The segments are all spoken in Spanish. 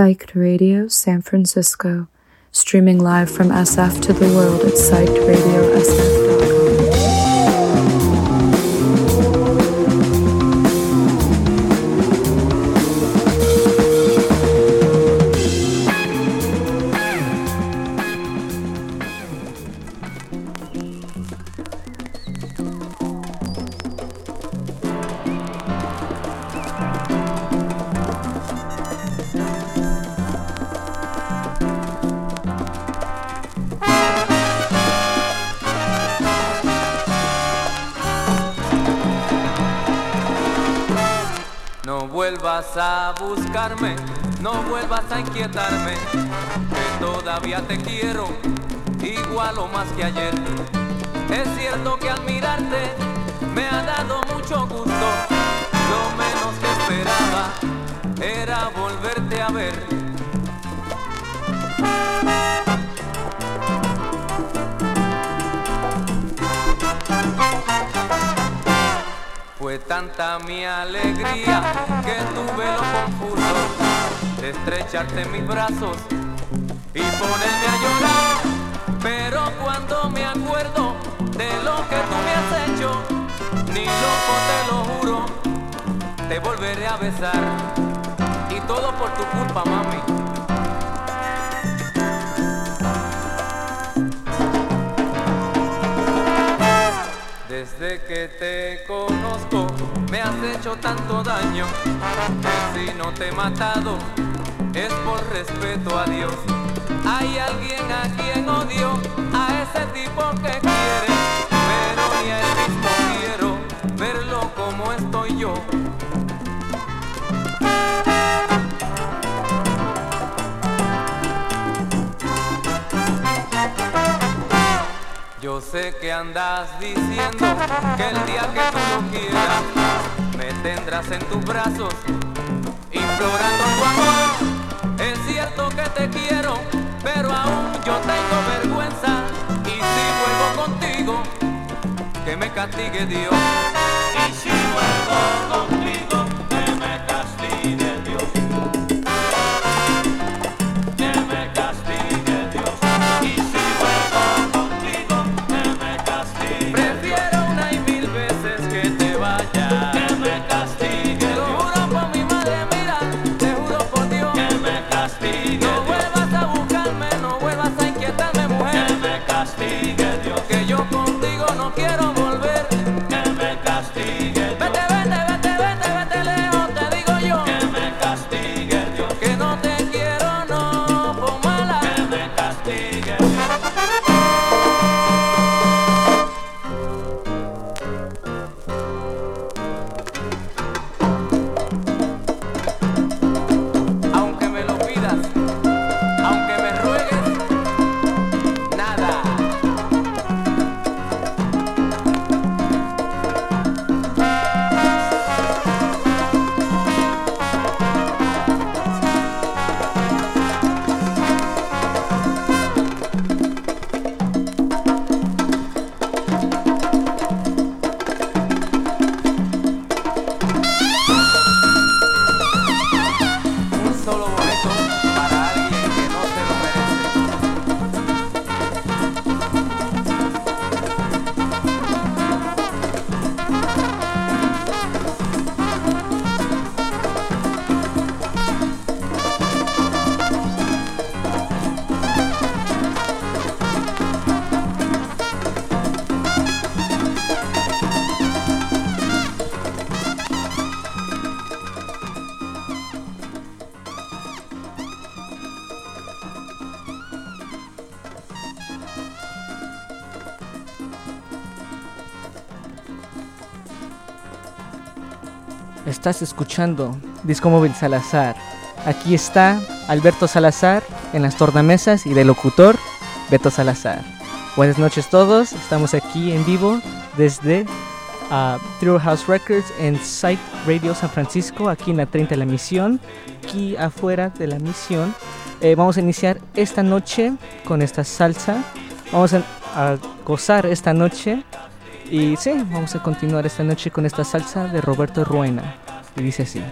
Psyched Radio San Francisco, streaming live from SF to the world at psychedradiosf.com. no vuelvas a inquietarme, que todavía te quiero, igual o más que ayer. Es cierto que al mirarte me ha dado mucho gusto, lo menos que esperaba era volverte a ver. Fue tanta mi alegría que tuve lo confuso de estrecharte mis brazos y ponerme a llorar. Pero cuando me acuerdo de lo que tú me has hecho, ni loco te lo juro, te volveré a besar. Y todo por tu culpa, mami. Desde que te conozco me has hecho tanto daño que si no te he matado es por respeto a Dios. Hay alguien a quien odio, a ese tipo que quiere, pero ni a él mismo quiero verlo como estoy yo. Sé que andas diciendo que el día que tú lo quieras me tendrás en tus brazos implorando tu amor. Es cierto que te quiero, pero aún yo tengo vergüenza y si vuelvo contigo, que me castigue Dios. Y si vuelvo contigo, Estás escuchando Disco Móvil Salazar. Aquí está Alberto Salazar en las tornamesas y de locutor Beto Salazar. Buenas noches todos, estamos aquí en vivo desde uh, House Records en Site Radio San Francisco, aquí en la 30 de la misión, aquí afuera de la misión. Eh, vamos a iniciar esta noche con esta salsa. Vamos a, a gozar esta noche y sí, vamos a continuar esta noche con esta salsa de Roberto Ruena. Y dice así.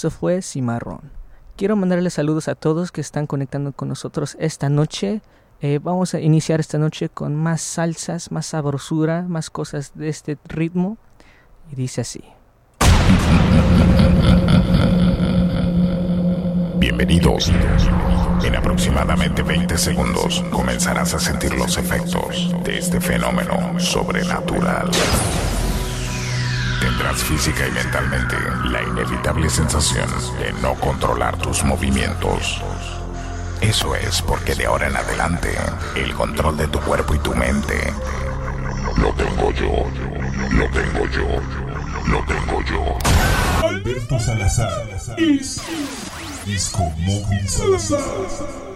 Eso fue Cimarrón. Quiero mandarles saludos a todos que están conectando con nosotros esta noche. Eh, vamos a iniciar esta noche con más salsas, más sabrosura, más cosas de este ritmo. Y dice así. Bienvenidos. En aproximadamente 20 segundos comenzarás a sentir los efectos de este fenómeno sobrenatural. Tendrás física y mentalmente la inevitable sensación de no controlar tus movimientos. Eso es porque de ahora en adelante el control de tu cuerpo y tu mente lo tengo yo, lo tengo yo, lo tengo yo. Alberto Salazar es Disco Móvil Salazar.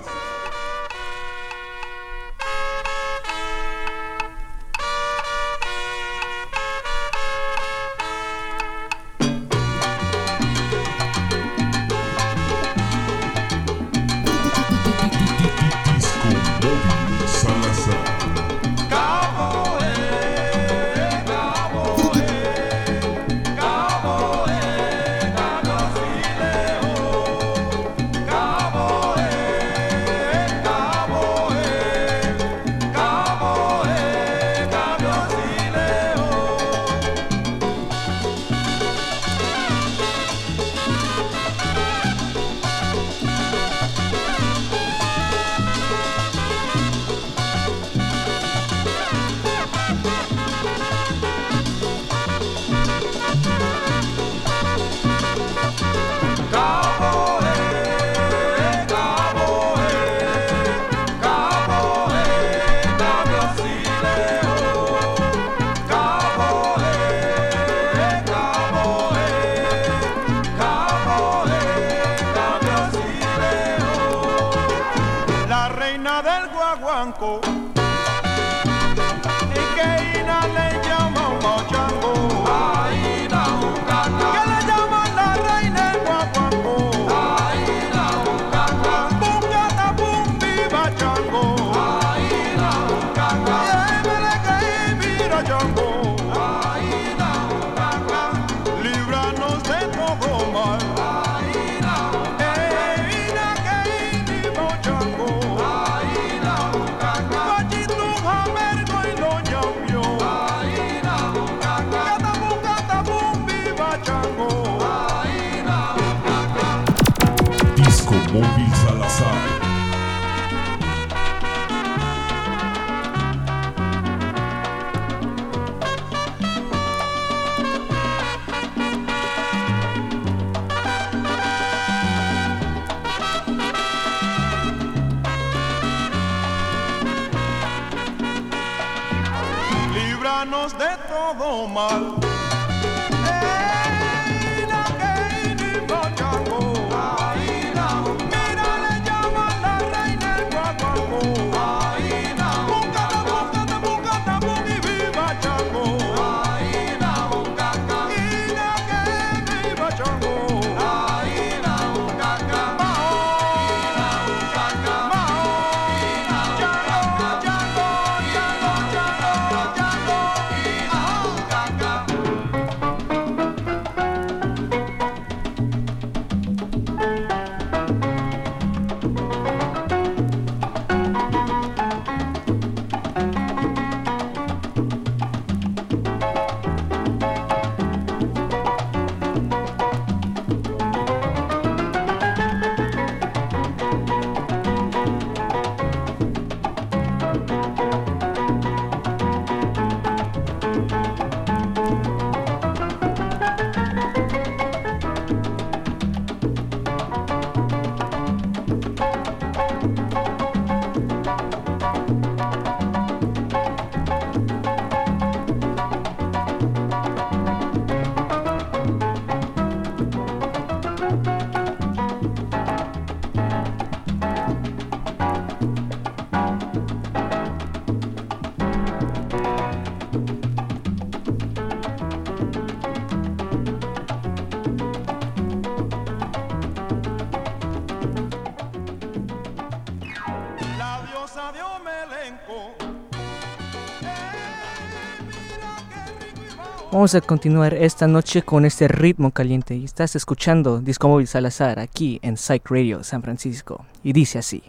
Vamos a continuar esta noche con este ritmo caliente. Y estás escuchando Disco Móvil Salazar aquí en Psych Radio San Francisco. Y dice así.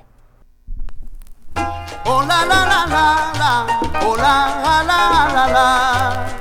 Oh, la, la, la,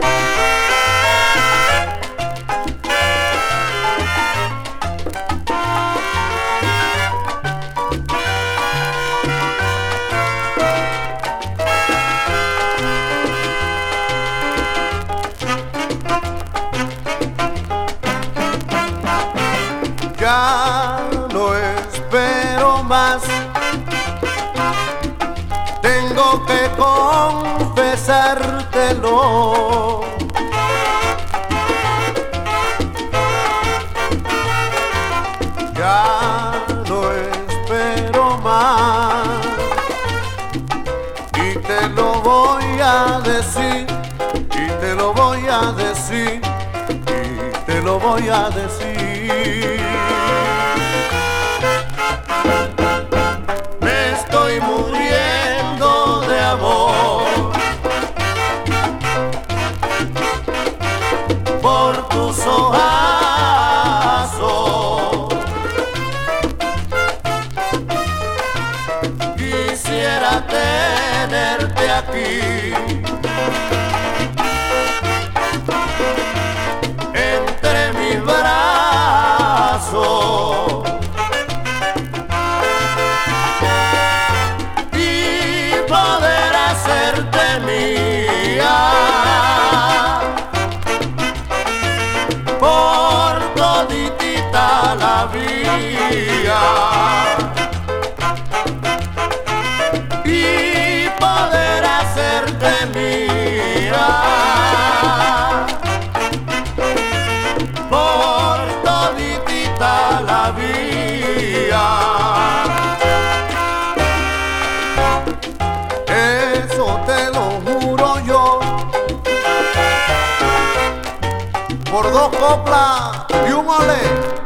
confesártelo. Ya no espero más y te lo voy a decir, y te lo voy a decir, y te lo voy a decir. Un olé.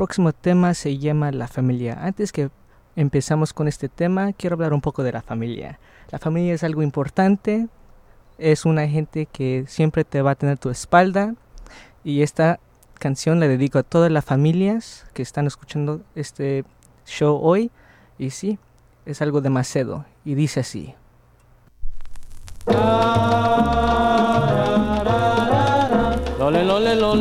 Próximo tema se llama la familia. Antes que empezamos con este tema, quiero hablar un poco de la familia. La familia es algo importante, es una gente que siempre te va a tener tu espalda y esta canción la dedico a todas las familias que están escuchando este show hoy y sí, es algo demasiado y dice así. Lole, lole, lo,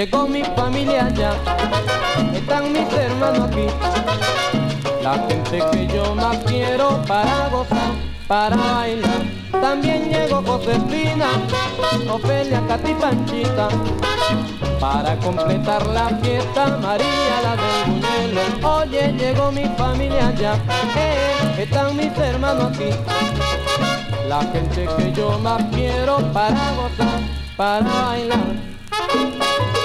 Llegó mi familia ya, están mis hermanos aquí. La gente que yo más quiero para gozar, para bailar. También llegó Josefina, Ofelia, Cati, Panchita. Para completar la fiesta, María la del buñuelo. Oye, llegó mi familia ya, eh, están mis hermanos aquí. La gente que yo más quiero para gozar, para bailar.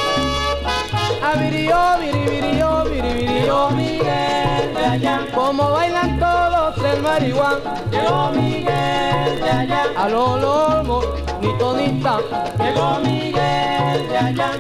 Avirio, virivirio, virivirio, Miguel de allá. Como bailan todos el marihuán. Llegó Miguel de allá. A lo lomo, ni tonita. Llegó Miguel de allá.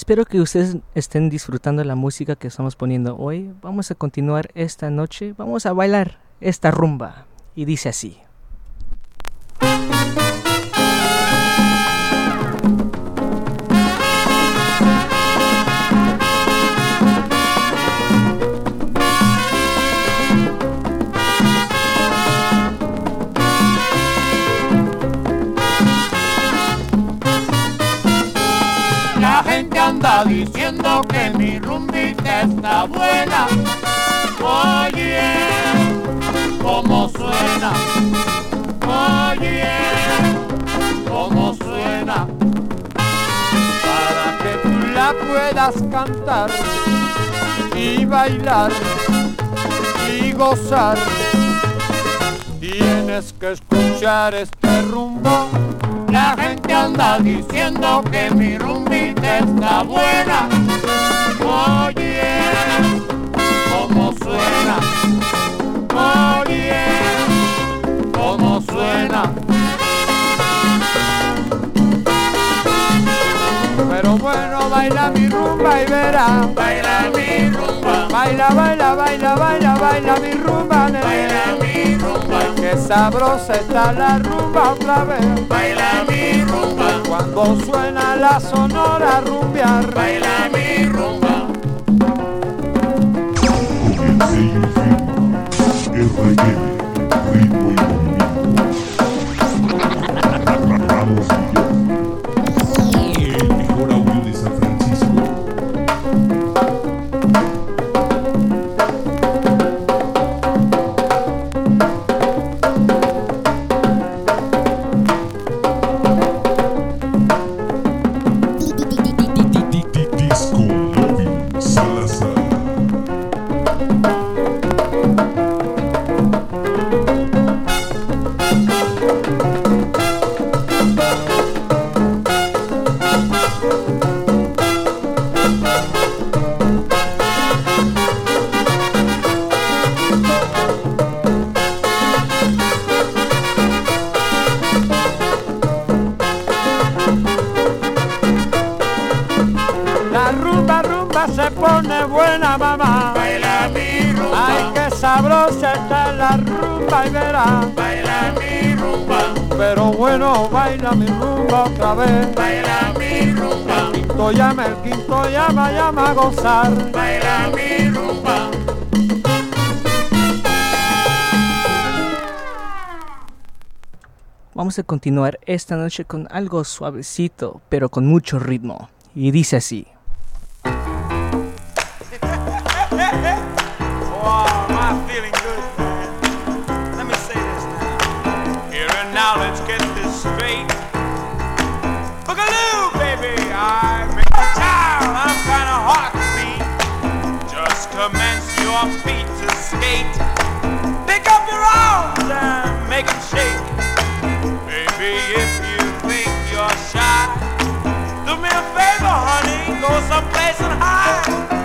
Espero que ustedes estén disfrutando la música que estamos poniendo hoy. Vamos a continuar esta noche, vamos a bailar esta rumba. Y dice así. Está buena. Oye, cómo suena. Oye, cómo suena. Para que tú la puedas cantar y bailar y gozar. Tienes que escuchar este rumbo. La gente anda diciendo que mi rumbita está buena. Oye, baila mi rumba y verá. Baila mi rumba. Baila, baila, baila, baila, baila mi rumba, nene. Baila mi rumba. Qué sabrosa está la rumba otra vez. Baila mi rumba. Cuando suena la sonora rumbear. Baila mi rumba. el ritmo y. rumba y verá. Baila mi rumba. Pero bueno, baila mi rumba otra vez. Baila mi rumba. El quinto llama, el quinto llama, llama a gozar. Baila mi rumba. Vamos a continuar esta noche con algo suavecito, pero con mucho ritmo. Y dice así. Commence your feet to skate. Pick up your arms and make 'em shake. Baby, if you think you're shy, do me a favor, honey, go someplace and hide.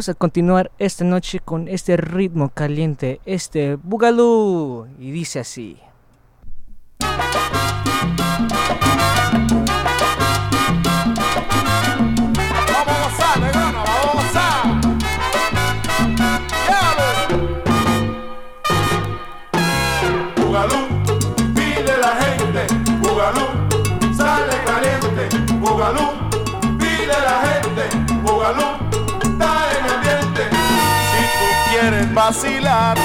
Vamos a continuar esta noche con este ritmo caliente, este bugalú. Y dice así. Vacilar,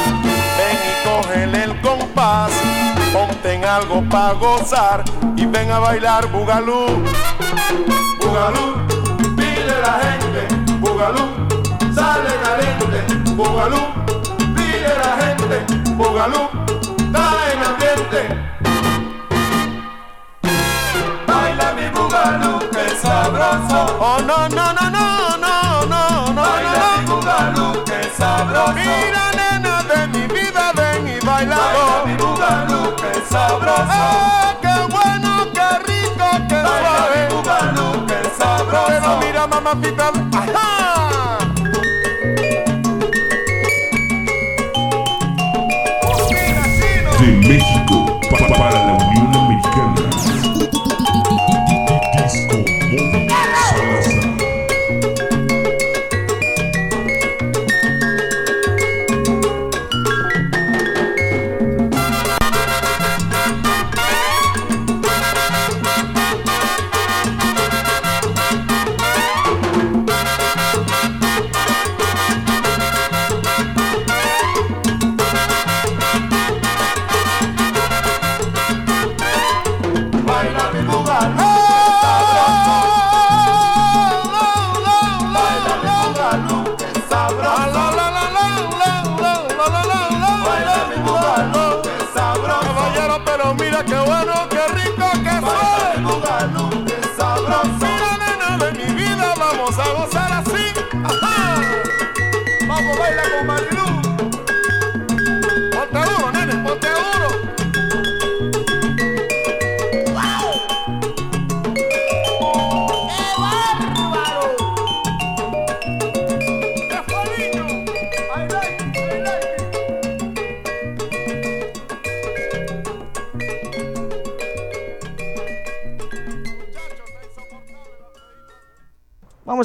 ven y cógele el compás. Ponte en algo para gozar y ven a bailar bugalú. Bugalú, pide la gente, Bugalú, sale caliente, Bugalú, pide la gente, Bugalú, está en ambiente. Baila mi Bugalú, que sabroso. Oh no no no sabroso. Mira nena de mi vida ven y baila. Baila mi Bugalú, que sabroso. ¡Ah, qué bueno, qué rico, qué Baila suave! mi Bugalú, que sabroso. Pero mira mamacita, ajá. De México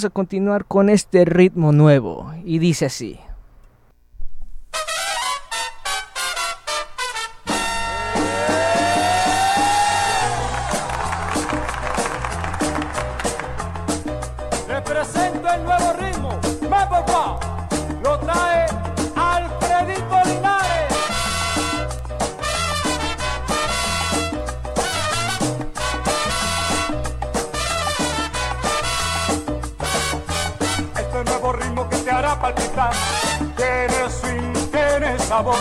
A continuar con este ritmo nuevo. Y dice así. Hará palpitar, tiene swing, tiene sabor.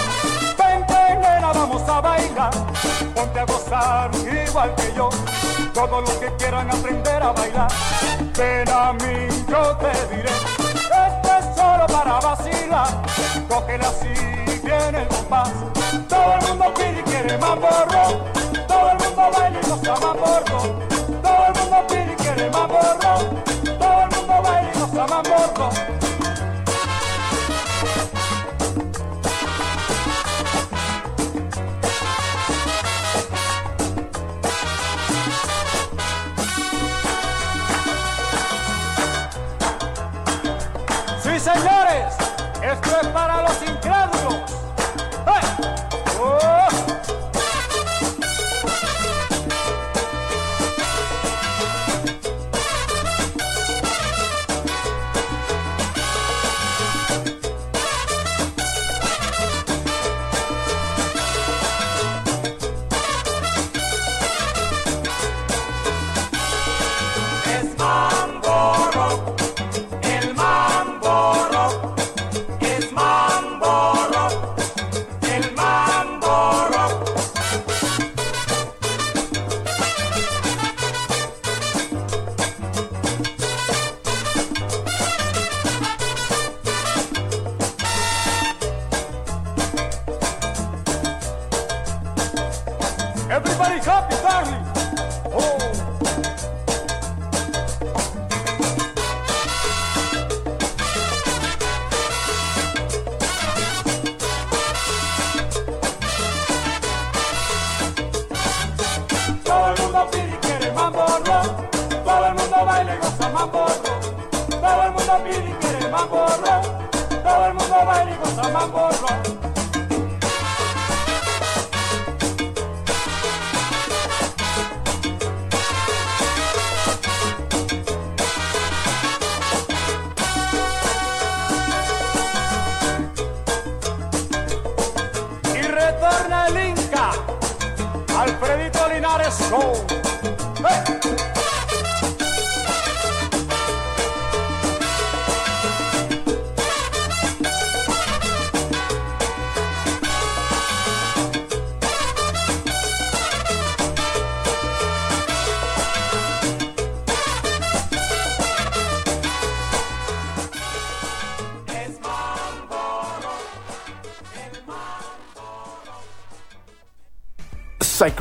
Vente nena, vamos a bailar, ponte a gozar igual que yo. Todos los que quieran aprender a bailar, ven a mí, yo te diré. Este es solo para vacilar, cógela así, viene el compás. Todo el mundo pide y quiere mambo rock, todo el mundo baila y goza mambo rock. Todo el mundo pide y quiere mambo rock, todo el mundo baila y goza mambo rock.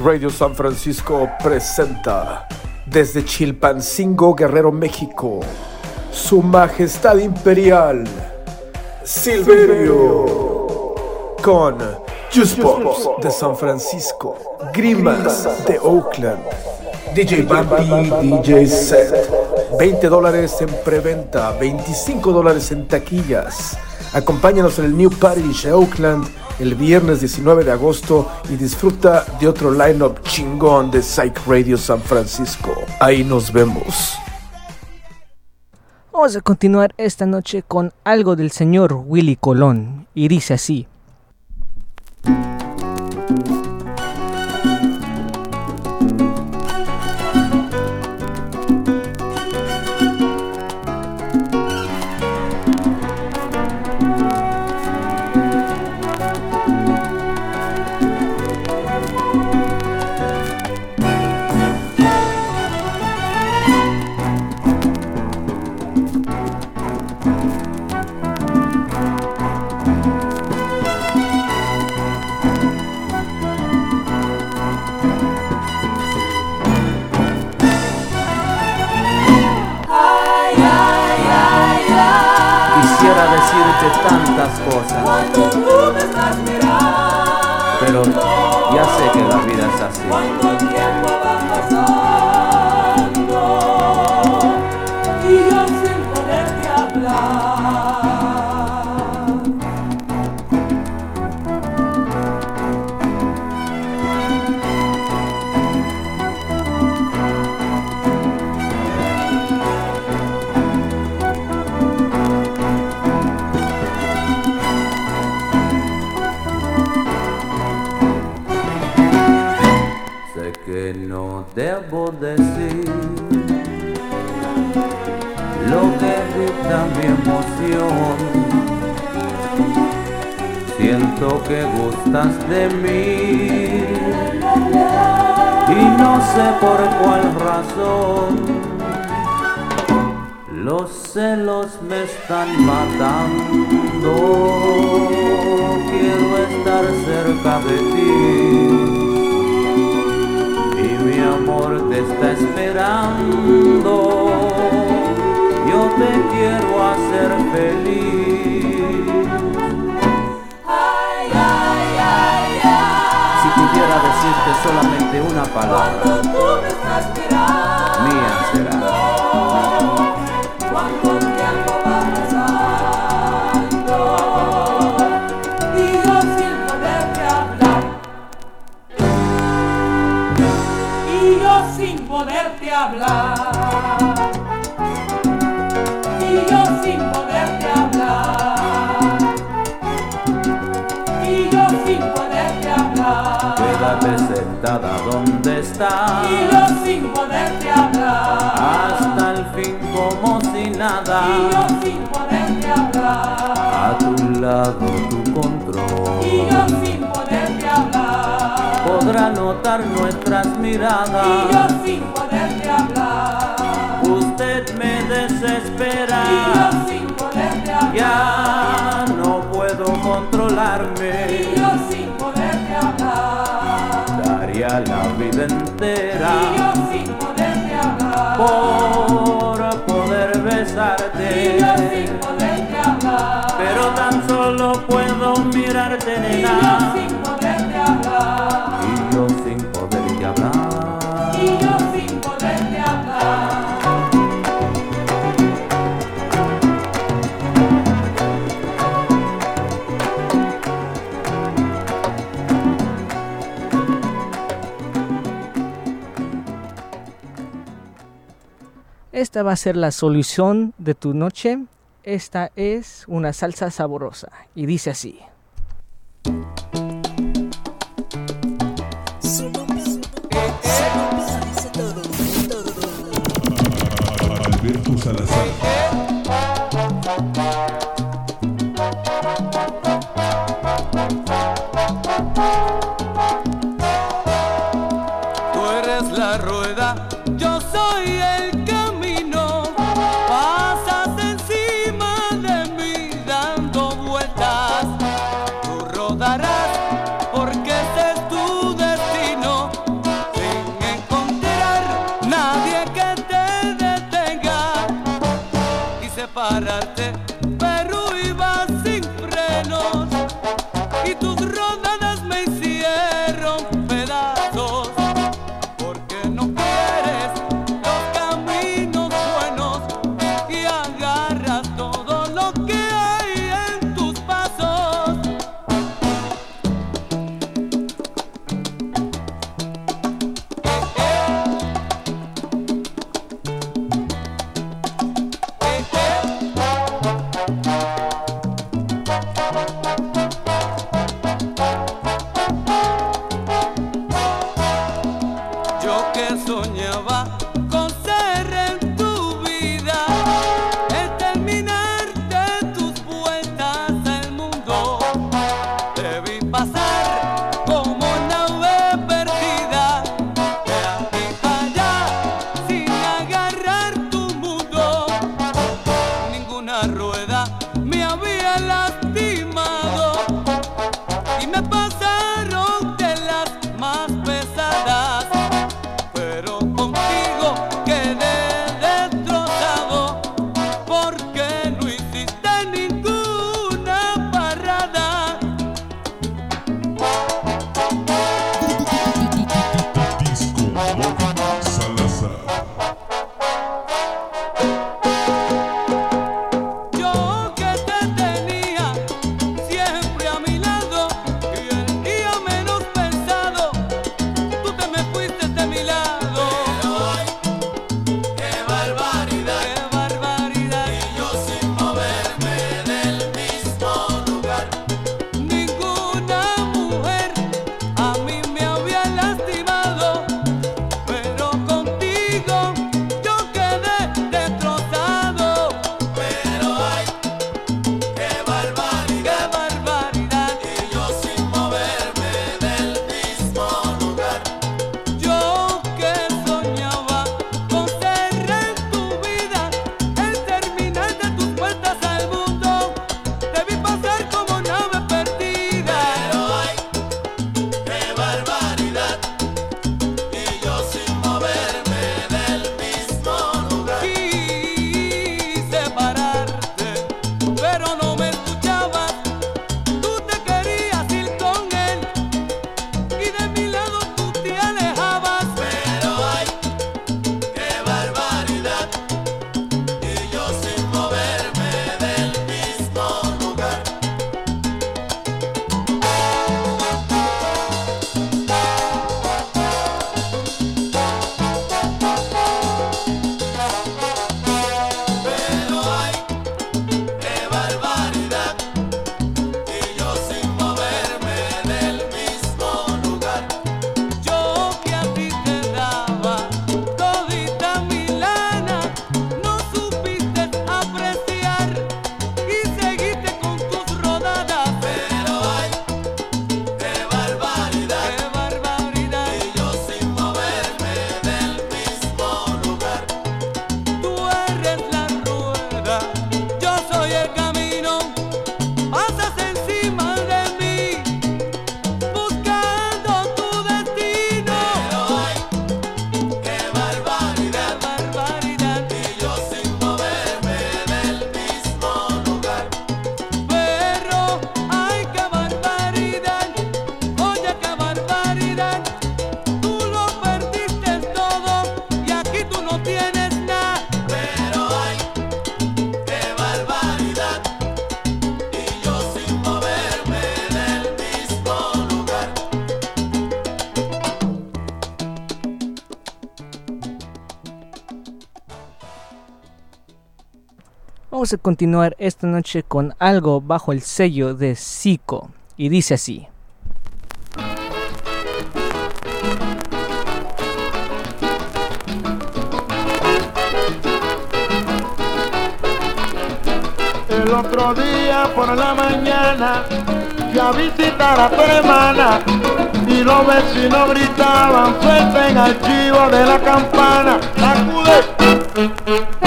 Radio San Francisco presenta desde Chilpancingo, Guerrero, México, Su Majestad Imperial, Silverio, con Juicebox de San Francisco, Grimas de Oakland, DJ Bambi, DJ Set, 20 dólares en preventa, 25 dólares en taquillas. Acompáñanos en el New Parish de Oakland el viernes 19 de agosto y disfruta de otro lineup chingón de Psych Radio San Francisco. Ahí nos vemos. Vamos a continuar esta noche con algo del señor Willy Colón y dice así. va a ser la solución de tu noche. Esta es una salsa saborosa y dice así. Vamos a continuar esta noche con algo bajo el sello de Zico. Y dice así. El otro día por la mañana fui a visitar a tu hermana y los vecinos gritaban suelten al chivo de la campana. ¡Sacude!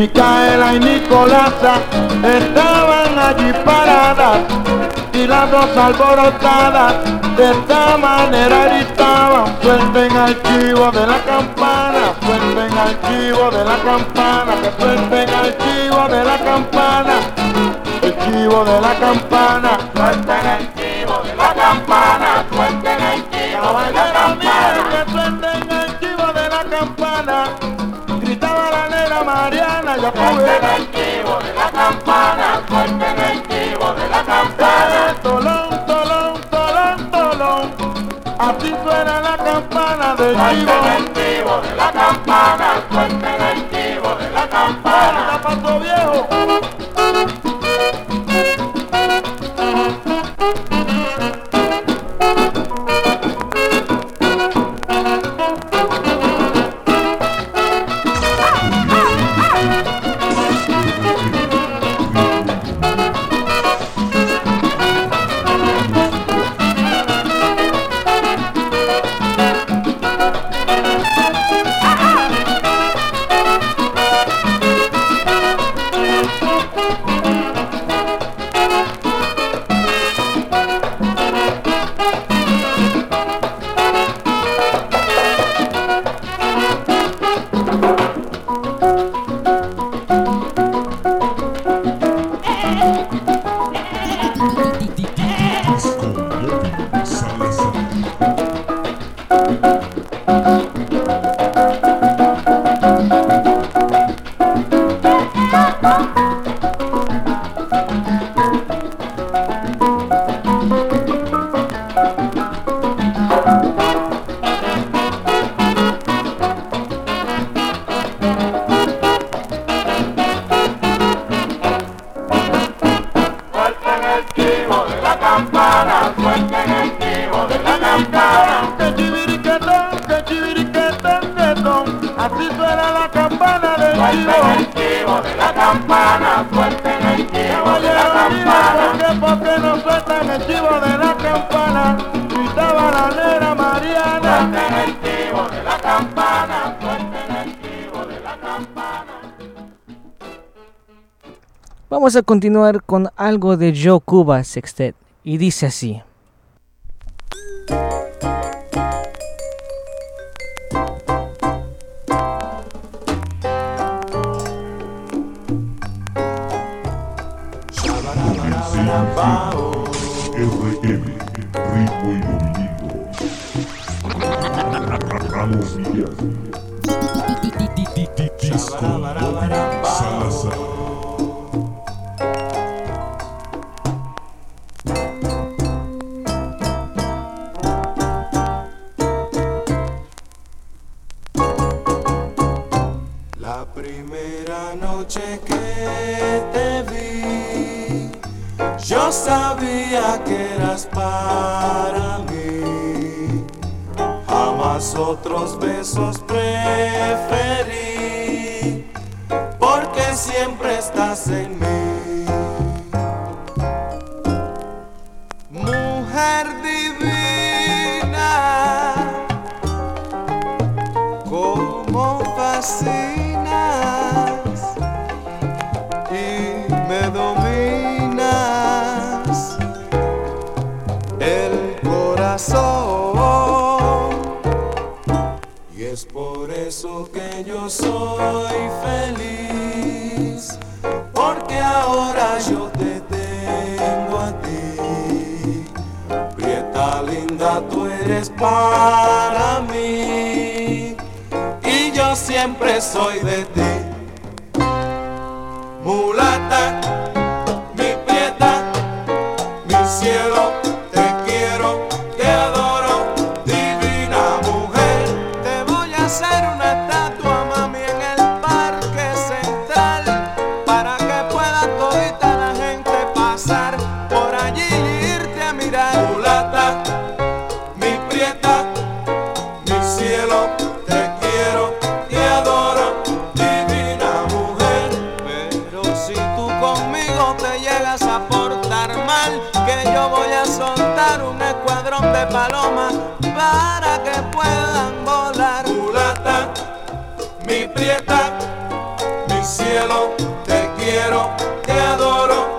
Micaela y Nicolasa estaban allí paradas y las dos alborotadas de esta manera gritaban suelten al chivo de la campana, suelten al chivo de la campana, que suelten al chivo de la campana, el chivo de la campana, Suelten el chivo de la campana, suelten el chivo de la campana, tolón, tolón, tolón, tolón, así suena la campana de chivo, el chivo de la campana, suelten el chivo de la campana, ¿qué pasó viejo? Chivo de la campana, suelten el chivo de la campana. Que chiviriquetón, que chiviriquetón, quetón, así suena la campana del chivo. Suelten el chivo de la campana, Vamos a continuar con algo de Joe Cuba Sextet. Y dice así. Yo sabía que eras para mí. Jamás otros besos preferí, porque siempre estás en mí. Yo soy feliz porque ahora yo te tengo a ti Prieta linda tú eres para mí y yo siempre soy de ti. Mulata, mi cielo, te quiero, te adoro,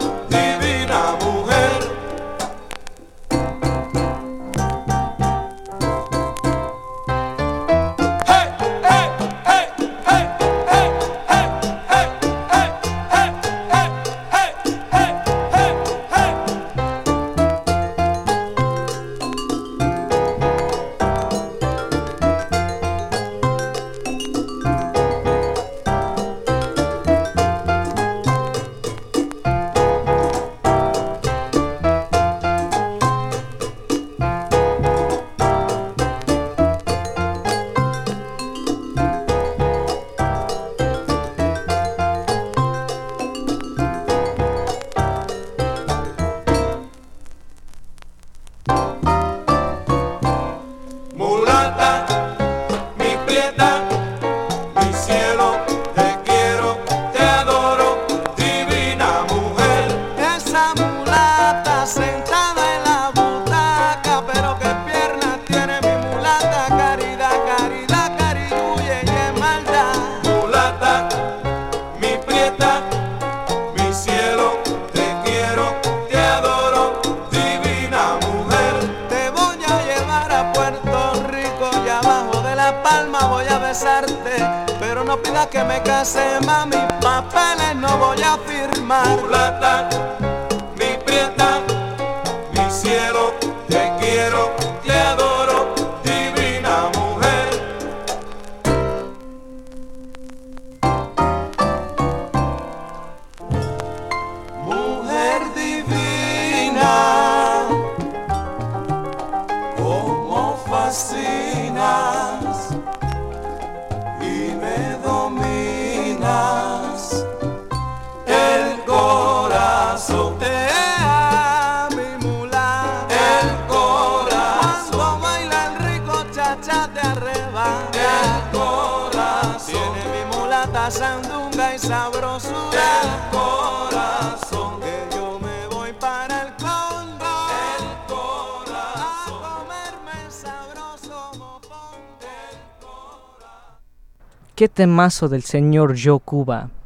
Qué temazo del señor Joe.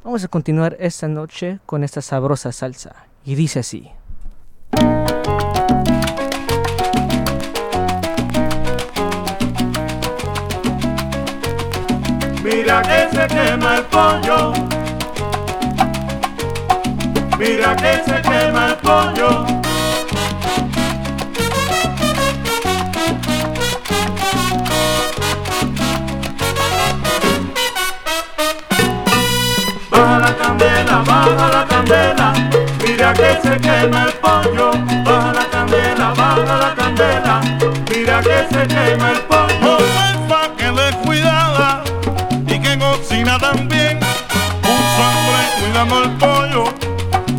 Vamos a continuar esta noche con esta sabrosa salsa. Y dice así. Mira que se quema el pollo. Mira que se quema el pollo. Baja la candela. Mira que se quema el pollo. Baja la candela, baja la candela. Mira que se quema el pollo. Josefa que le cuidaba y que cocina también. Puso hambre cuidando el pollo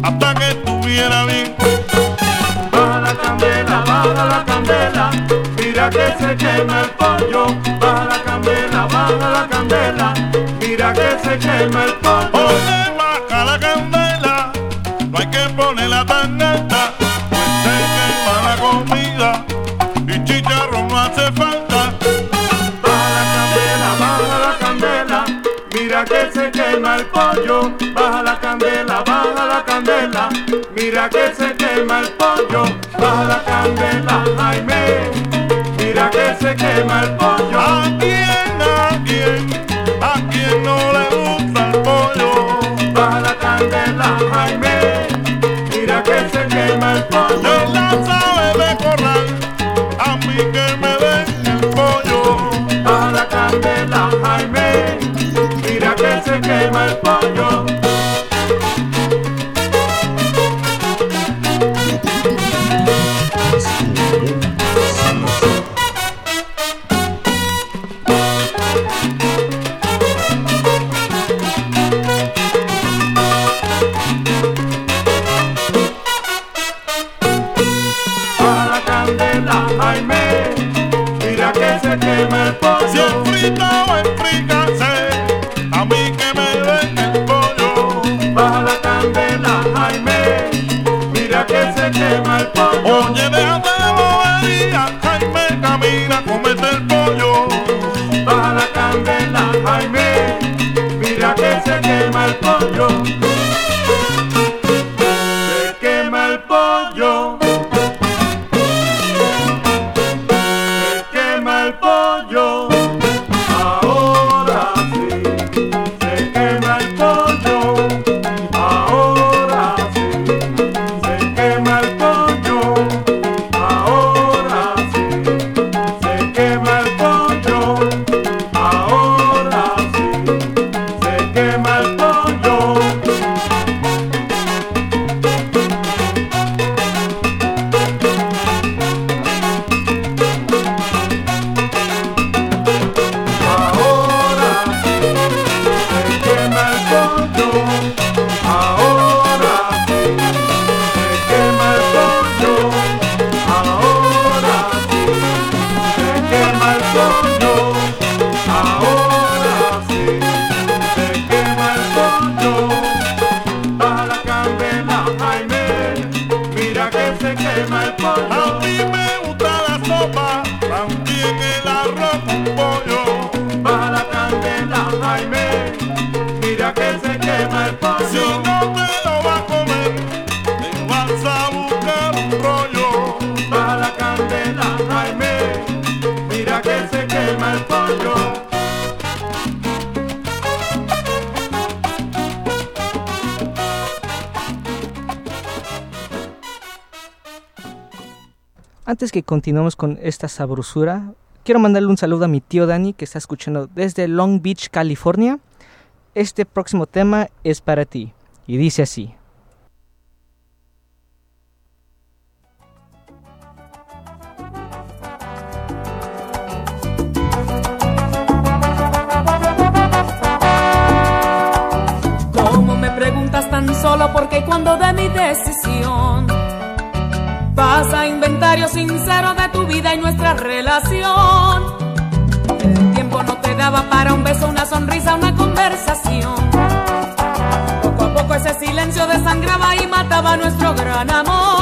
hasta que estuviera bien. Baja la candela, baja la candela, mira que se quema el pollo. Baja la candela, baja la candela, mira que se quema el pollo. Tan alta, quema la comida y chicharrón no hace falta. Baja la candela, baja la candela, mira que se quema el pollo. Baja la candela, baja la candela, mira que se quema el pollo. Baja la candela, Jaime, mira que se quema el pollo. Si es frito o es a mí que me deje el pollo. Baja la candela, Jaime, mira que se quema el pollo. Oye, déjate de bobería, Jaime, camina, comete el pollo. Baja la candela, Jaime, mira que se quema el pollo. antes que continuemos con esta sabrosura, quiero mandarle un saludo a mi tío Dani que está escuchando desde Long Beach, California. Este próximo tema es para ti y dice así. ¿Cómo me preguntas tan solo porque cuando de mi decisión? Pasa inventario sincero de tu vida y nuestra relación. El tiempo no te daba para un beso, una sonrisa, una conversación. Poco a poco ese silencio desangraba y mataba nuestro gran amor.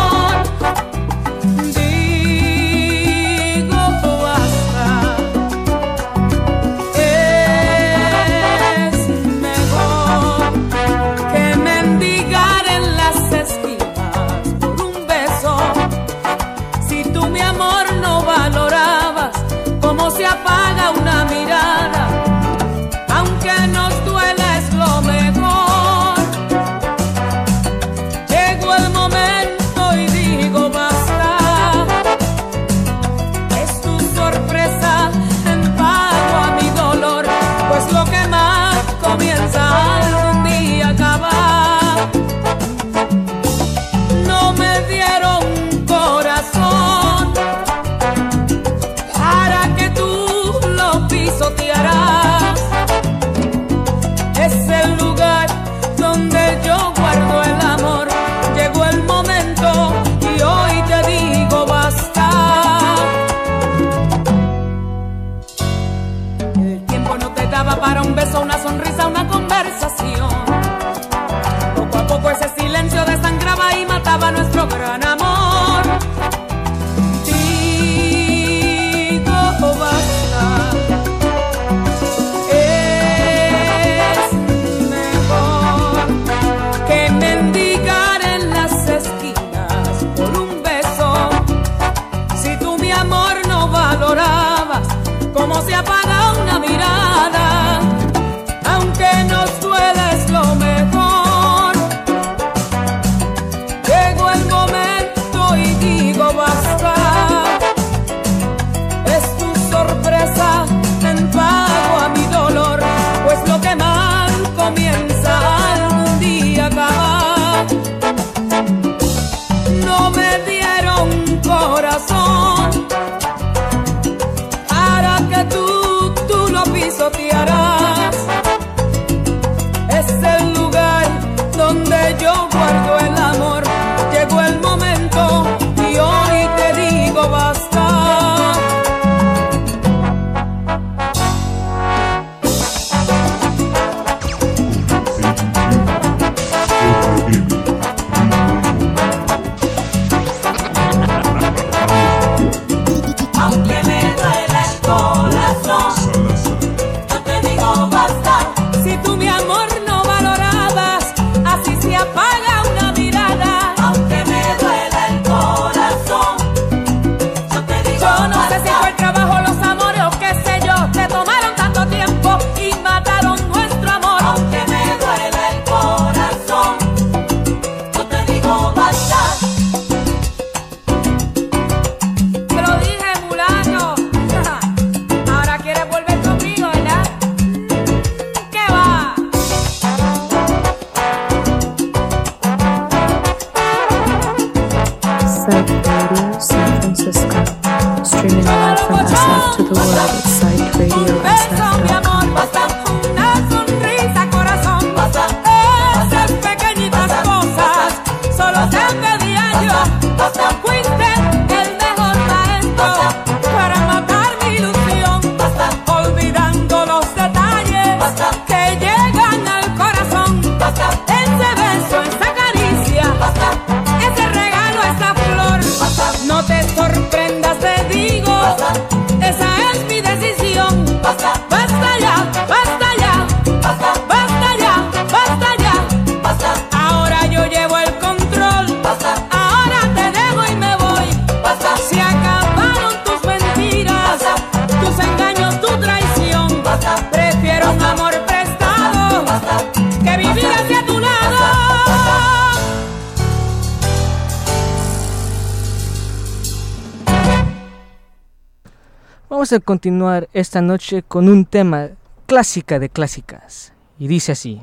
a continuar esta noche con un tema clásica de clásicas. Y dice así.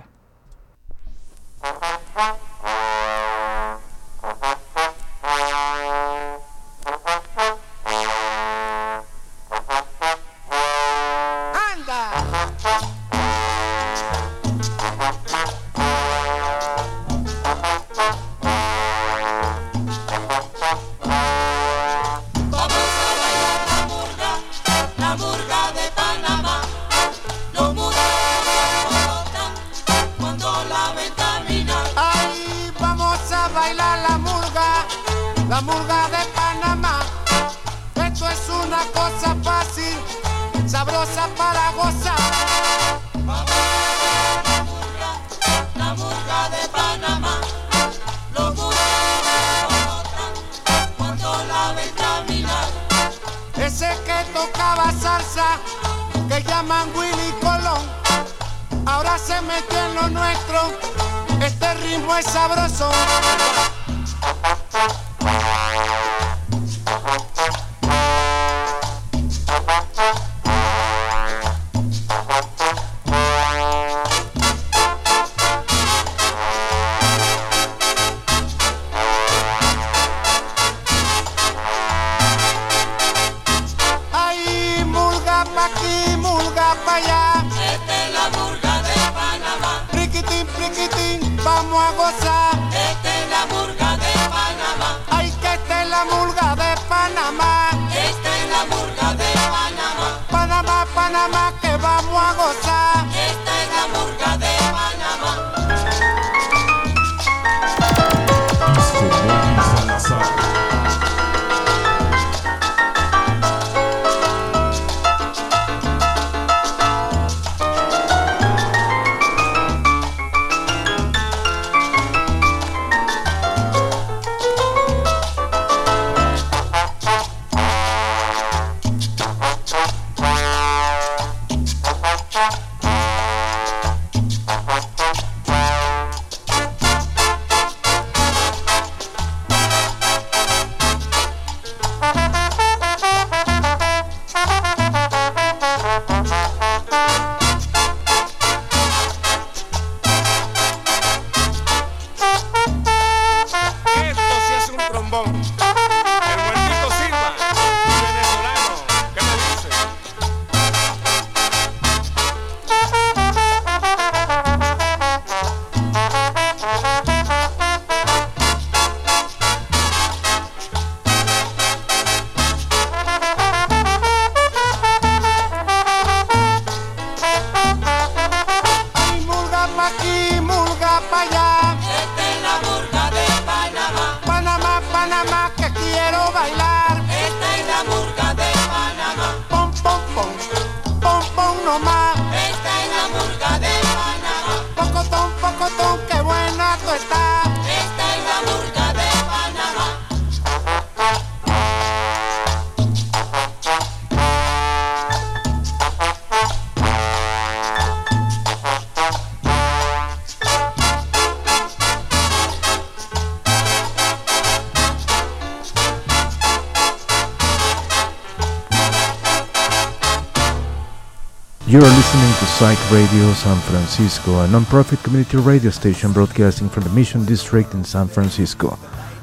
listening to Psych Radio San Francisco, a nonprofit community radio station broadcasting from the Mission District in San Francisco.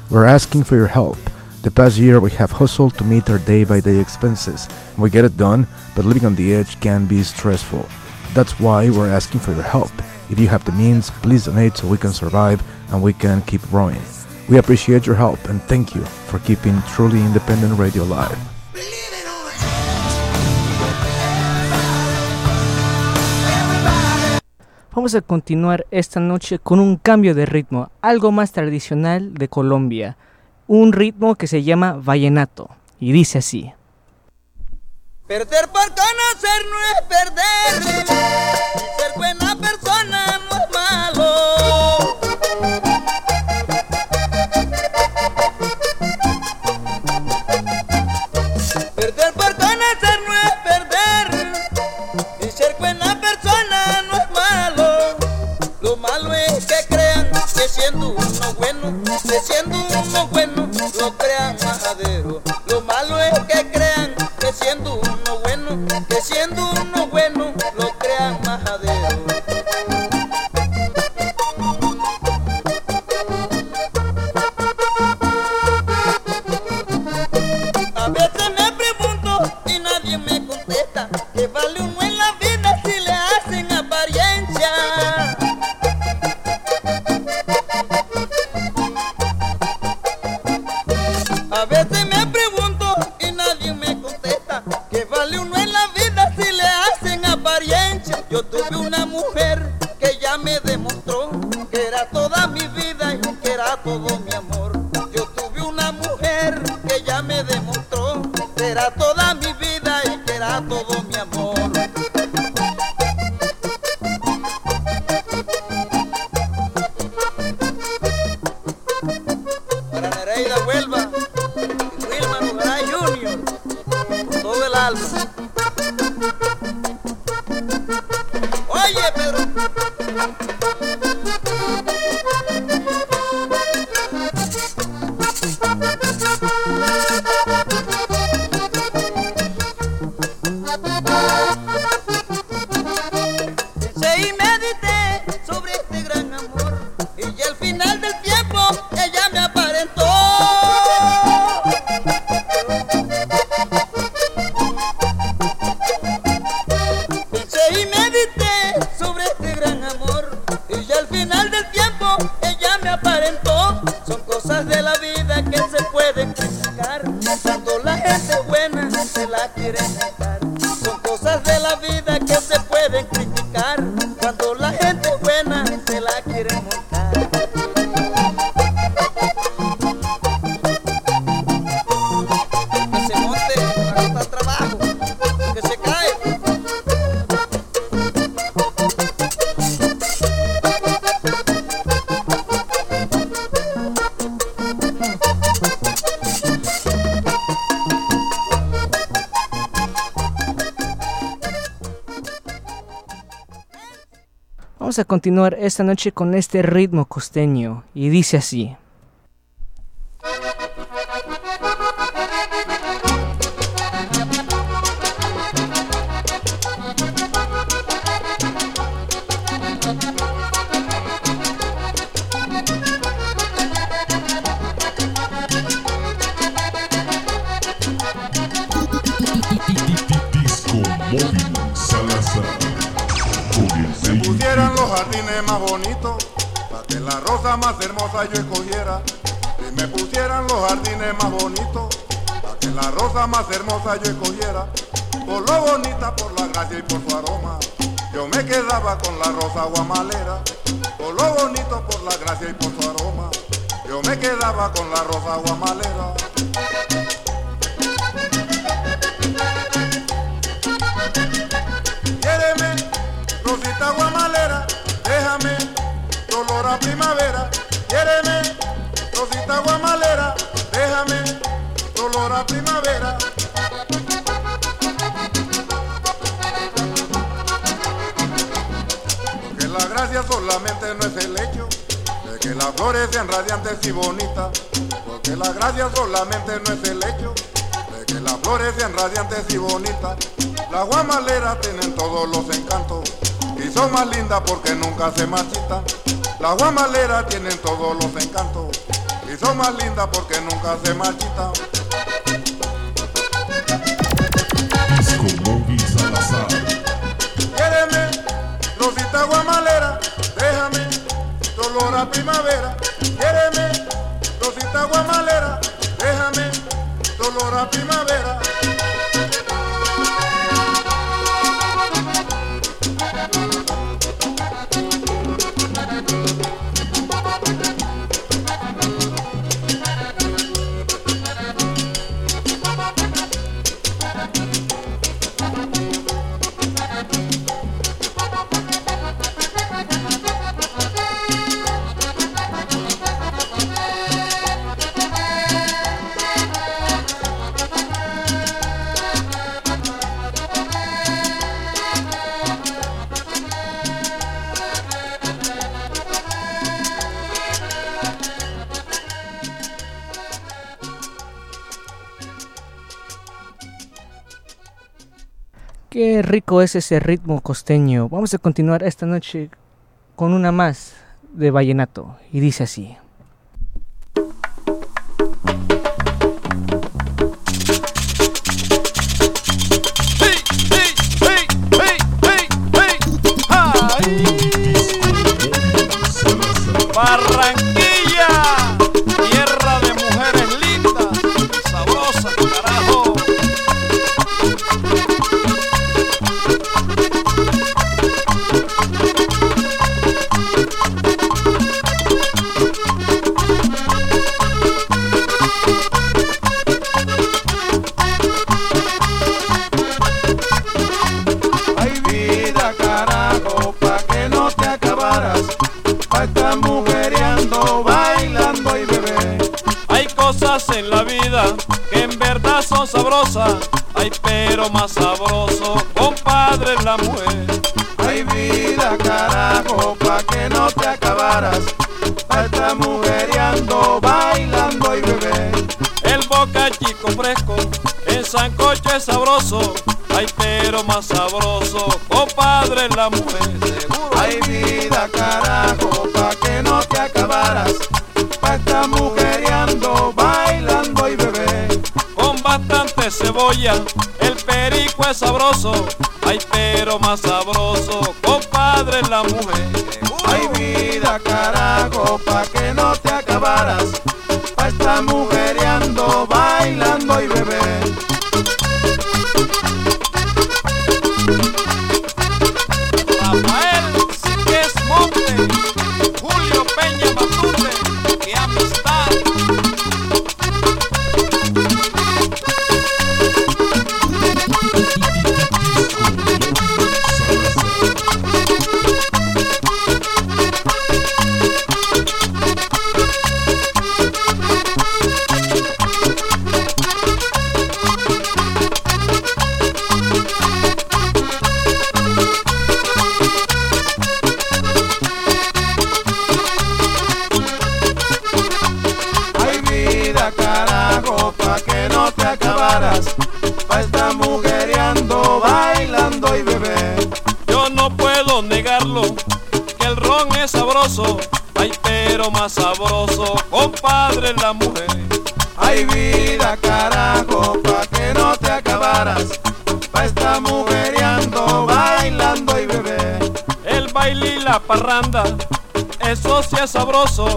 We're asking for your help. The past year, we have hustled to meet our day by day expenses. We get it done, but living on the edge can be stressful. That's why we're asking for your help. If you have the means, please donate so we can survive and we can keep growing. We appreciate your help and thank you for keeping truly independent radio alive. Vamos a continuar esta noche con un cambio de ritmo, algo más tradicional de Colombia, un ritmo que se llama vallenato y dice así. Perder por conocer no es perder. Siendo uno bueno, que siendo uno bueno, lo crean majadero. Lo malo es que crean que siendo uno bueno, que siendo uno bueno, A continuar esta noche con este ritmo costeño y dice así. Jardines más bonitos, para que la rosa más hermosa yo escogiera. Por lo bonita, por la gracia y por su aroma, yo me quedaba con la rosa guamalera. Por lo bonito, por la gracia y por su aroma, yo me quedaba con la rosa guamalera. Quiéreme, rosita guamalera, déjame tu olor a primavera. Quiéreme, rosita guamalera, déjame tu olor a primavera. Porque la gracia solamente no es el hecho de que las flores sean radiantes y bonitas. Porque la gracia solamente no es el hecho de que las flores sean radiantes y bonitas. Las guamaleras tienen todos los encantos y son más lindas porque nunca se marchitan. Las guamaleras tienen todos los encantos y son más lindas porque nunca se marchitan. Salazar. Quéreme, Rosita Guamalera, déjame tu olor a primavera. Quéreme, Rosita Guamalera, déjame tu olor a primavera. Rico es ese ritmo costeño. Vamos a continuar esta noche con una más de vallenato. Y dice así. Barranquilla, cosas en la vida que en verdad son sabrosas. Ay, pero más sabroso, compadre, la mujer. Ay vida carajo, pa' que no te acabaras, estar mujeriando, bailando y bebé. El boca chico fresco, el sancocho es sabroso. Ay, pero más sabroso, compadre, la mujer. Seguro. Ay vida carajo, pa' que no te acabaras, pa' estar mujeriando, cebolla, el perico es sabroso. Ay, pero más sabroso, compadre, la mujer. Ay vida carajo, pa' que no te acabaras, sabroso.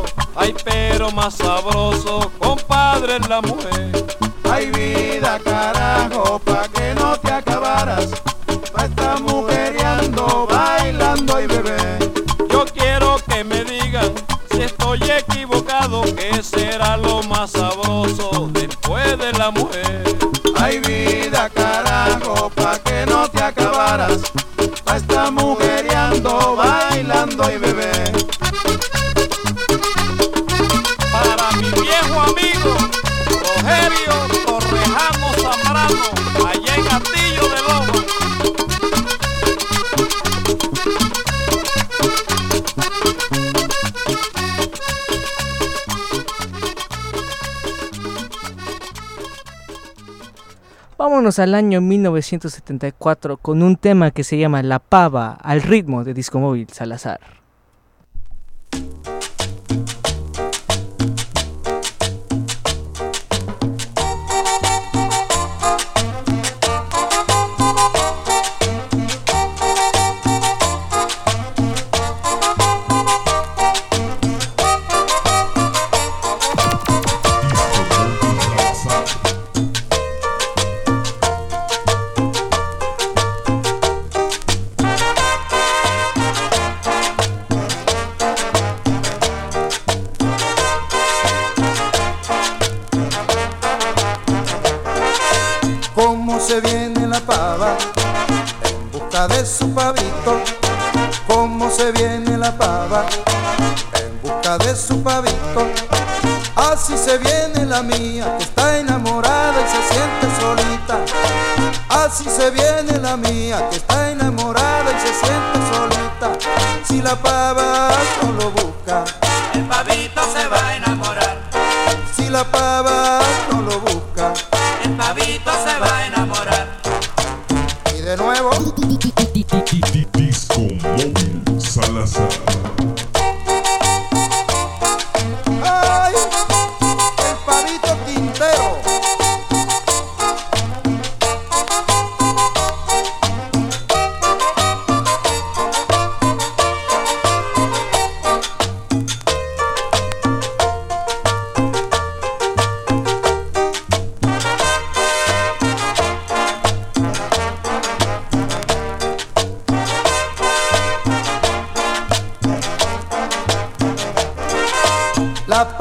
Al año 1974 con un tema que se llama La Pava al ritmo de Disco Móvil Salazar.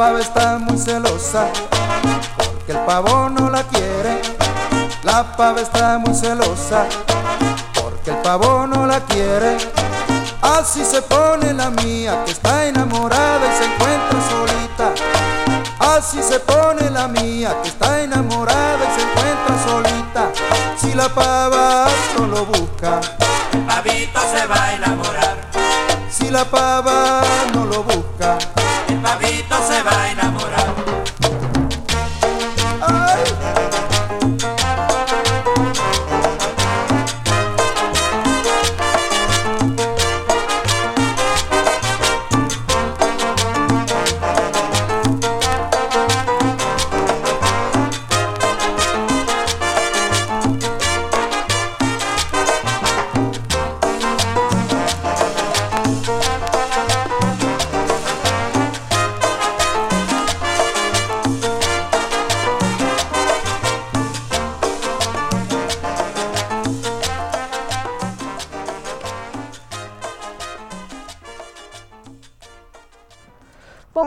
Pava está muy celosa porque el pavo no la quiere. La pava está muy celosa porque el pavo no la quiere. Así se pone la mía que está enamorada y se encuentra solita. Así se pone la mía que está enamorada y se encuentra solita. Si la pava no lo busca, El pavito se va a enamorar. si la pava no lo busca,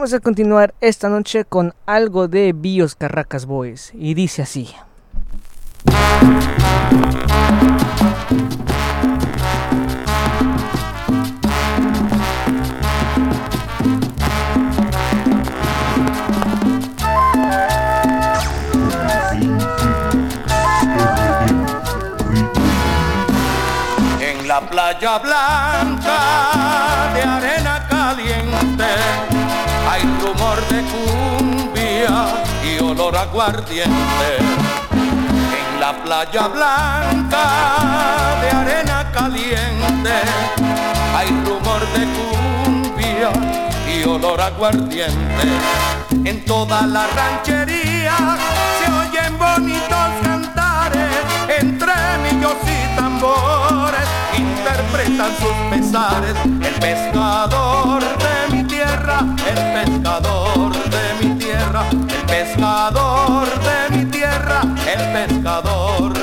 Vamos a continuar esta noche con algo de Bios Carracas Boys. Y dice así. En la playa blanca olor aguardiente. En la playa blanca de arena caliente hay rumor de cumbia y olor aguardiente. En toda la ranchería se oyen bonitos cantares entre millos y tambores interpretan sus pesares. El pescador de mi tierra, el pescador de mi tierra, pescador de mi tierra, el pescador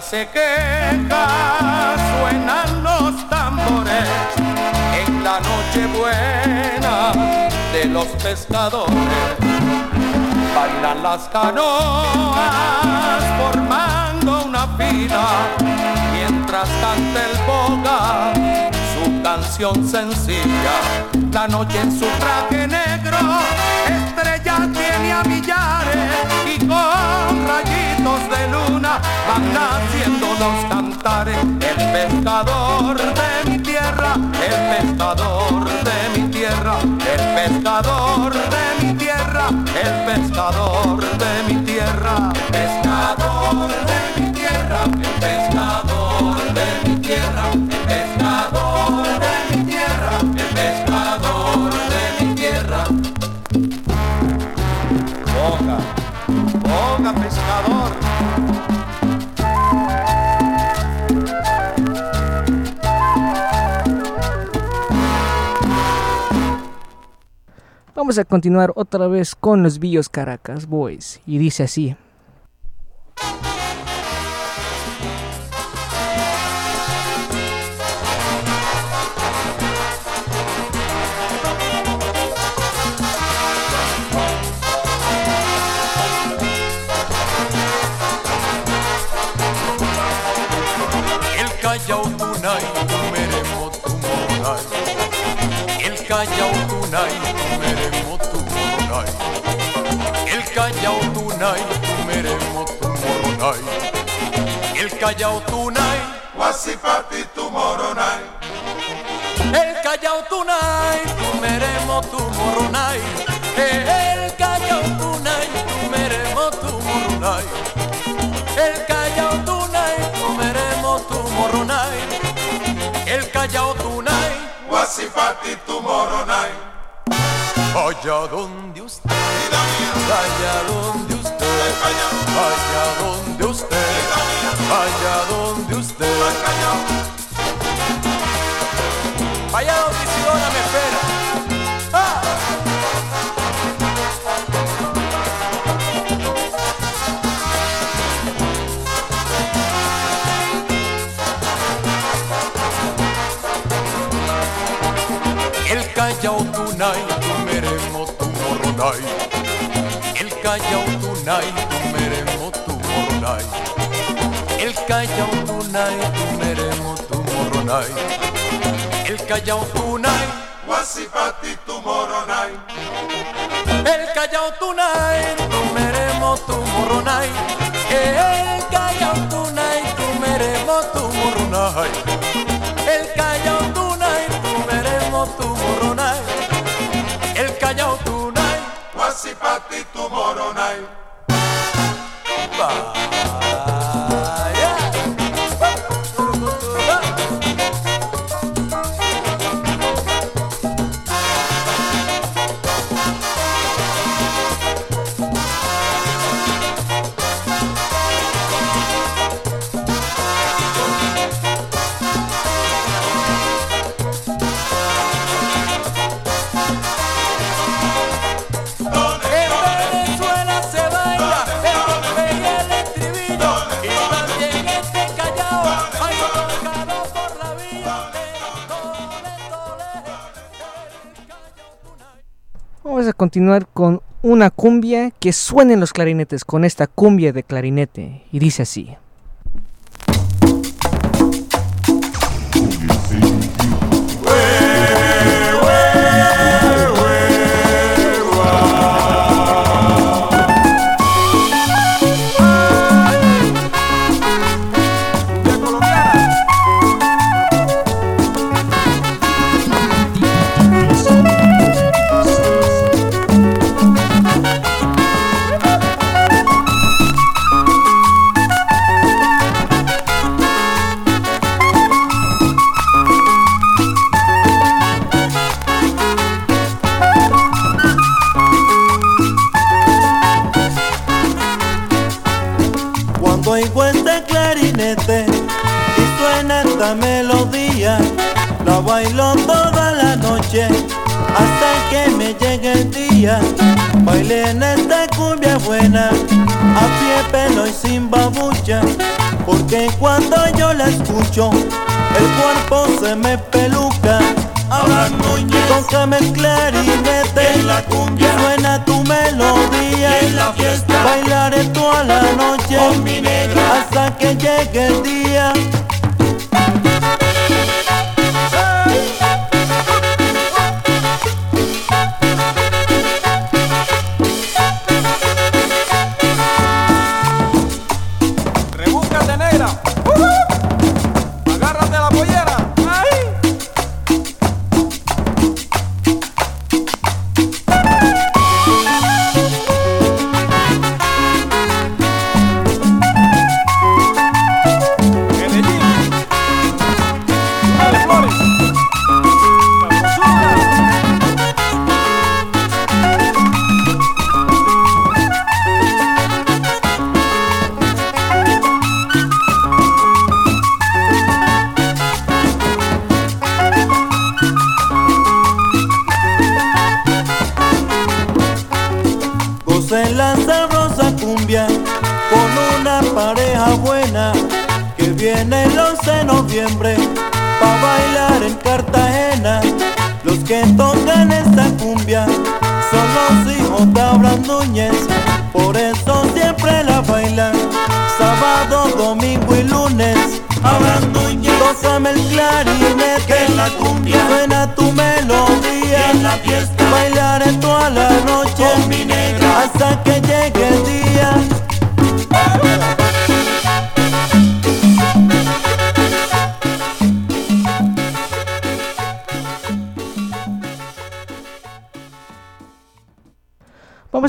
Se queja, suenan los tambores en la noche buena de los pescadores. Bailan las canoas formando una fila mientras canta el boga su canción sencilla. La noche en su traje negro, estrella tiene a millares y con rayitos de luna van naciendo los cantares. El pescador de mi tierra, el pescador de mi tierra, el pescador de mi tierra, el pescador de mi tierra, pescador de mi tierra, el pescador de mi tierra, Vamos a continuar otra vez con los Billos Caracas Boys. Y dice así. El Callao Tunay, Callao Tunay, meremo tu moronay. El Callao Tunay, Wasipati tu moronay. El Callao Tunay, meremo tu moronay. El Callao Tunay, meremo tu moronay. El Callao Tunay, comeremos tu moronay. El Callao Tunay, Wasipati tu moronay. allá donde usted, allá donde usted, allá donde usted, allá donde usted, allá donde Isidora me espera. ¡Ah! El Callao Tunay, tu moronay. El Callao Tunay, comeremos tu moronay. El Callao Tunay, comeremos tu moronay. El Callao Tunay, Wasipati tu moronay. el Callao Tunay, comeremos tu moronay. El Callao Tunay, comeremos tu moronay. El Callao Tunay, comeremos tu moronay. Continuar con una cumbia que suenen los clarinetes con esta cumbia de clarinete. Y dice así. Día. Bailé en esta cumbia buena, a pie pelo y sin babucha, porque cuando yo la escucho, el cuerpo se me peluca. Ahora tócame el clarinete en la cumbia. suena tu melodía. En la fiesta. Bailaré toda la noche con mi negra. hasta que llegue el día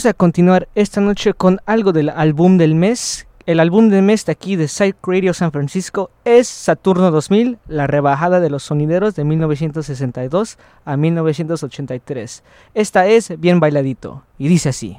Vamos a continuar esta noche con algo del álbum del mes. El álbum del mes de aquí de Psych Radio San Francisco es Saturno 2000, la rebajada de los sonideros de 1962 a 1983. Esta es bien bailadito y dice así.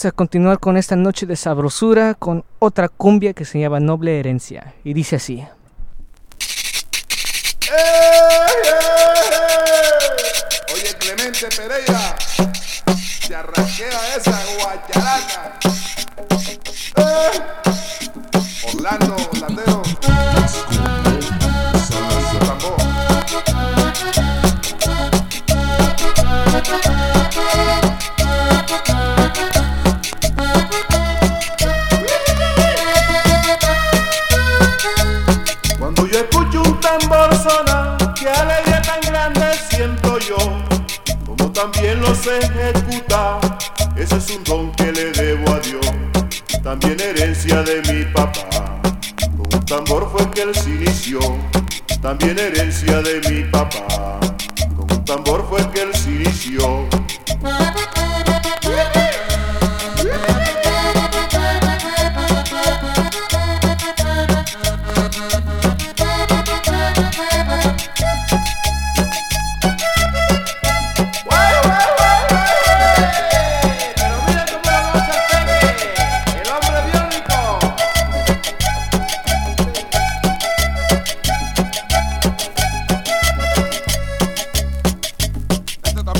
Vamos a continuar con esta noche de sabrosura con otra cumbia que se llama Noble Herencia y dice así.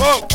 Whoa.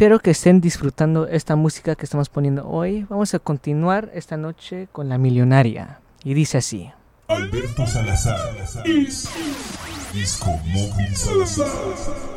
Espero que estén disfrutando esta música que estamos poniendo hoy. Vamos a continuar esta noche con La Millonaria. Y dice así. Alberto Salazar. Salazar. Disco Móvil Salazar.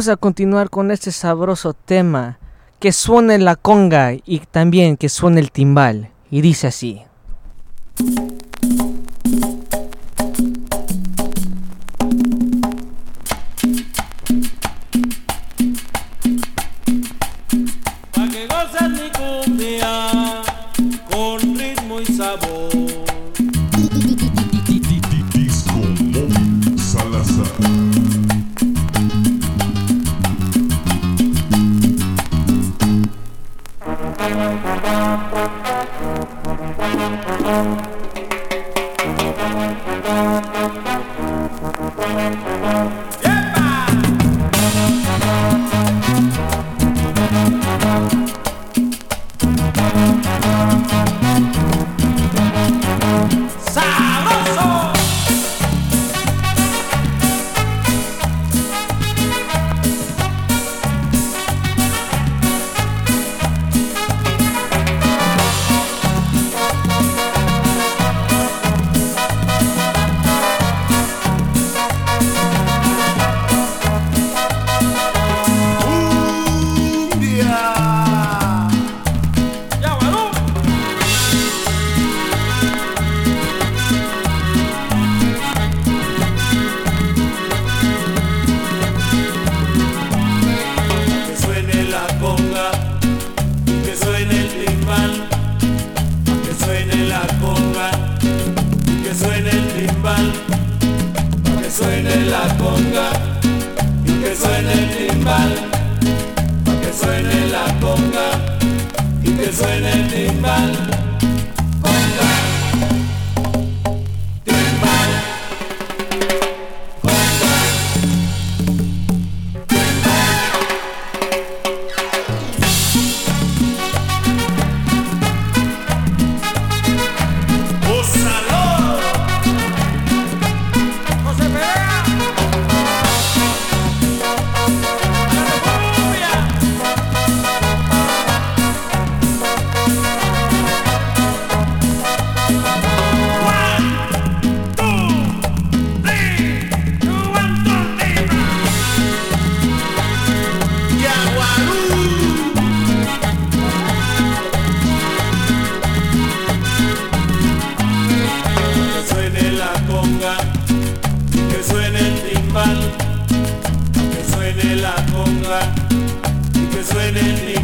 Vamos a continuar con este sabroso tema. Que suene la conga y también que suene el timbal. Y dice así.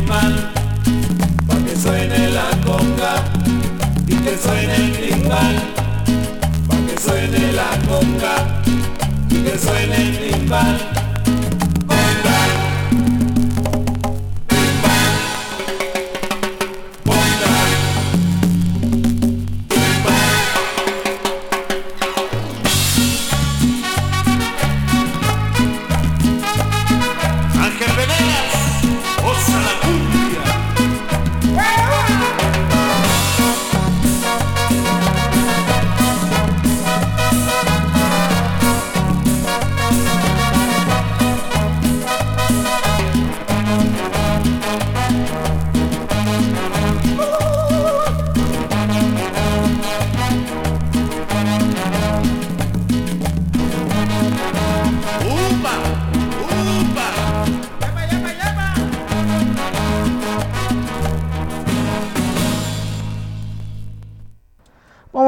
pa' que suene la conga, y que suene el timbal, pa' que suene la conga, y que suene el timbal.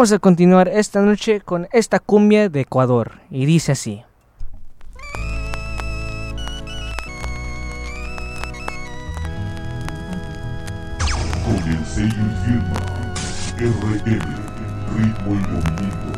Vamos a continuar esta noche con esta cumbia de Ecuador y dice así. Con el sello y firma RM, ritmo y movimiento.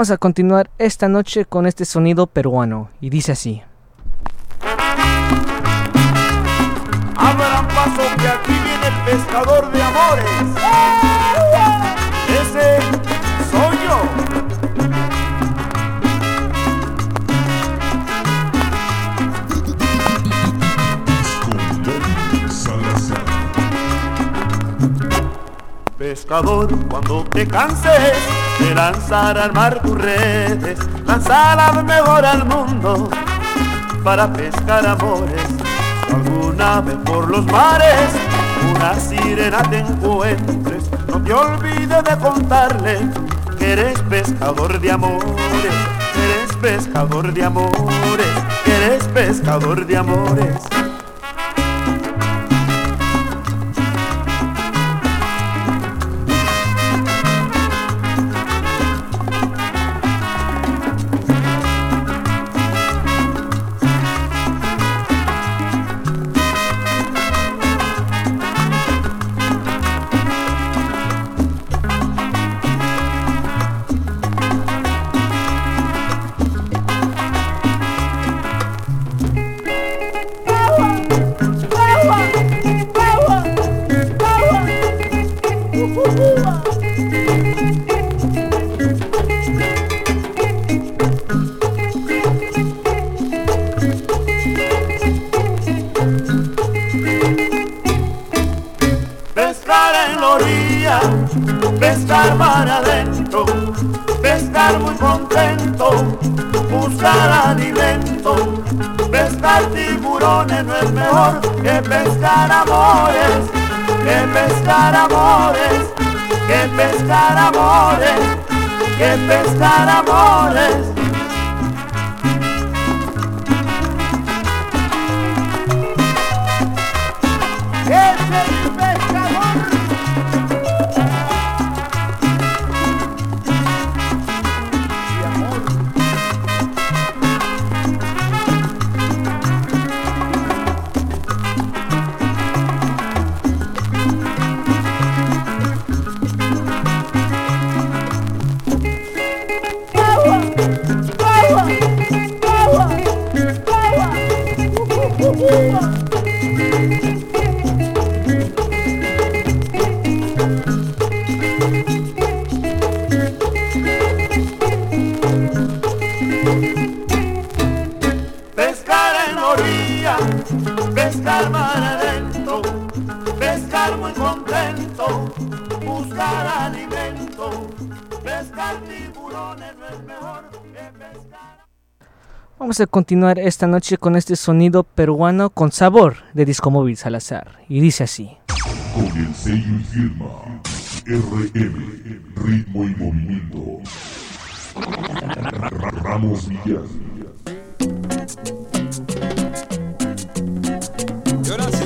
Vamos a continuar esta noche con este sonido peruano y dice así. Abran paso que aquí viene el pescador de amores. Ese soy yo. Pescador, cuando te canses de lanzar al mar tus redes, lanzarlas mejor al mundo para pescar amores. Alguna vez por los mares una sirena te encuentres, no te olvides de contarle que eres pescador de amores, eres pescador de amores, que eres pescador de amores. Pescar amores, que pescar amores. Vamos a continuar esta noche con este sonido peruano con sabor de Discomóvil Salazar y dice así. Con el sello y firma RM, ritmo y movimiento. Ramos Villar. Y ahora sí,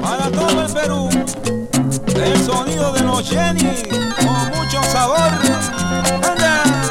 para todo el Perú, el sonido de los Jenny con mucho sabor. ¡Anda!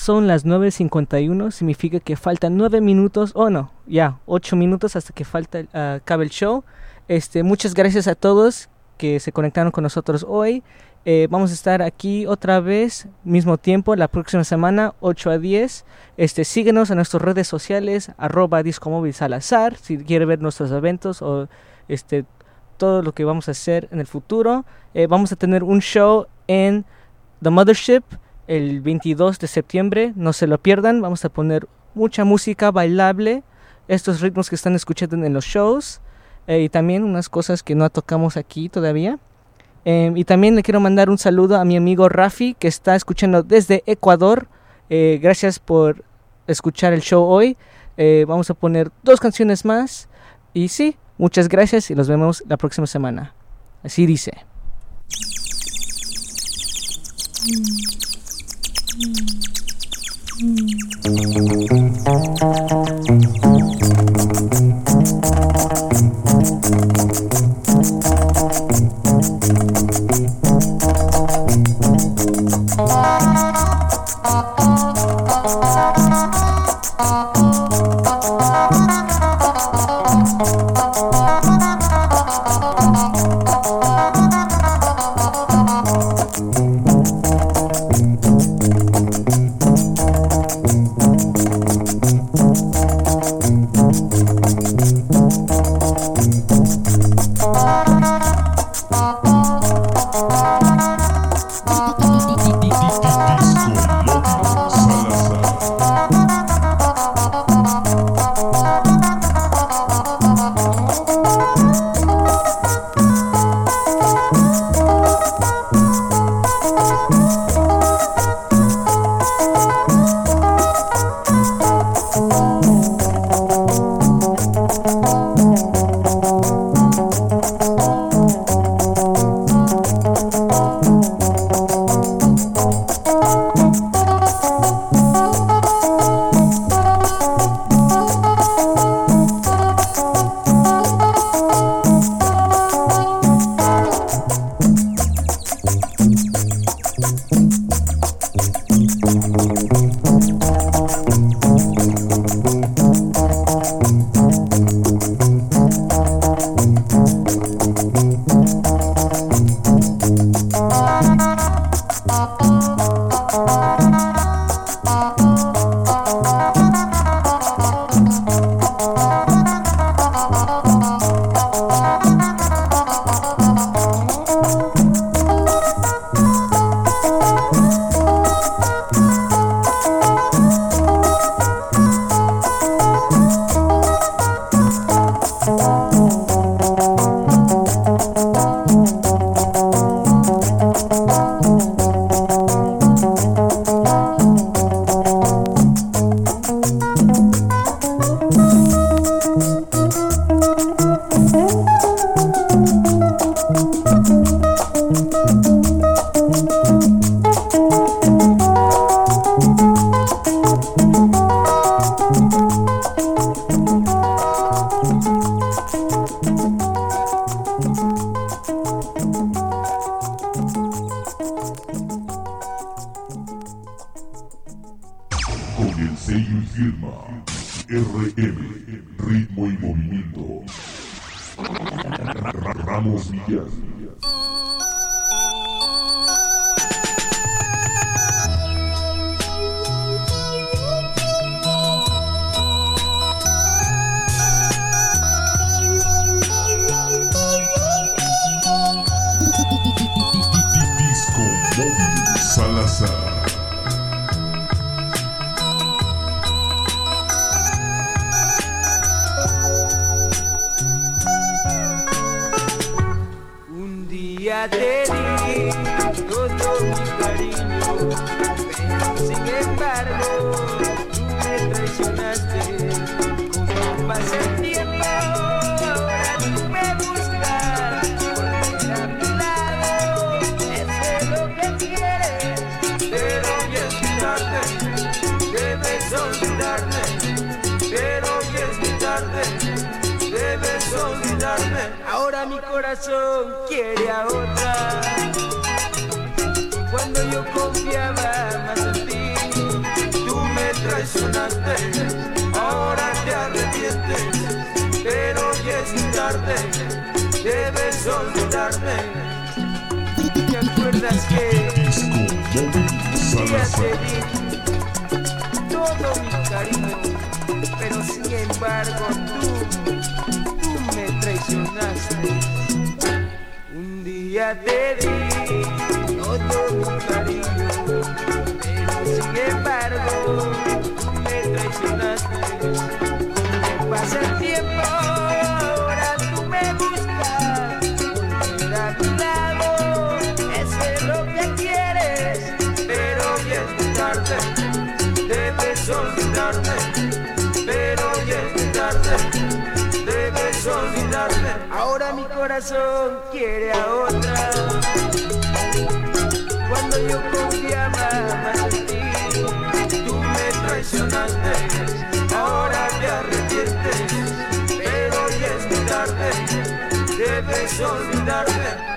Son las 9.51, significa que faltan 9 minutos, o no, ya 8 minutos hasta que falta ah, acabe el show. Este, muchas gracias a todos que se conectaron con nosotros hoy. Eh, vamos a estar aquí otra vez, mismo tiempo, la próxima semana, 8 a 10. Este, síguenos en nuestras redes sociales, arroba Discomóvil Salazar, si quiere ver nuestros eventos o este, todo lo que vamos a hacer en el futuro. Eh, vamos a tener un show en The Mothership el 22 de septiembre. No se lo pierdan. Vamos a poner mucha música bailable. Estos ritmos que están escuchando en los shows. eh, y también unas cosas que no tocamos aquí todavía. Eh, y también le quiero mandar un saludo a mi amigo Rafi que está escuchando desde Ecuador. Eh, gracias por escuchar el show hoy. Eh, vamos a poner dos canciones más. Y sí, muchas gracias y los vemos la próxima semana. Así dice. Hum. Hum. Te di todo mi cariño, pero sin embargo tú me traicionaste. Como pasa el tiempo, ahora tú me buscas, volver a mi lado, eso es lo que quieres, pero ya tarde, debes olvidarme, pero ya tarde, debes olvidarme. Ahora mi corazón quiere a otra. Cuando yo confiaba más en ti, tú me traicionaste. Ahora te arrepientes, pero ya es tarde. Debes olvidarme. ¿Te acuerdas que ya te di todo mi cariño? Pero sin embargo tú Un día quiere a otra. Cuando yo confiaba más en ti, tú me traicionaste. Ahora te arrepientes, pero ya es tarde. Debes olvidarme.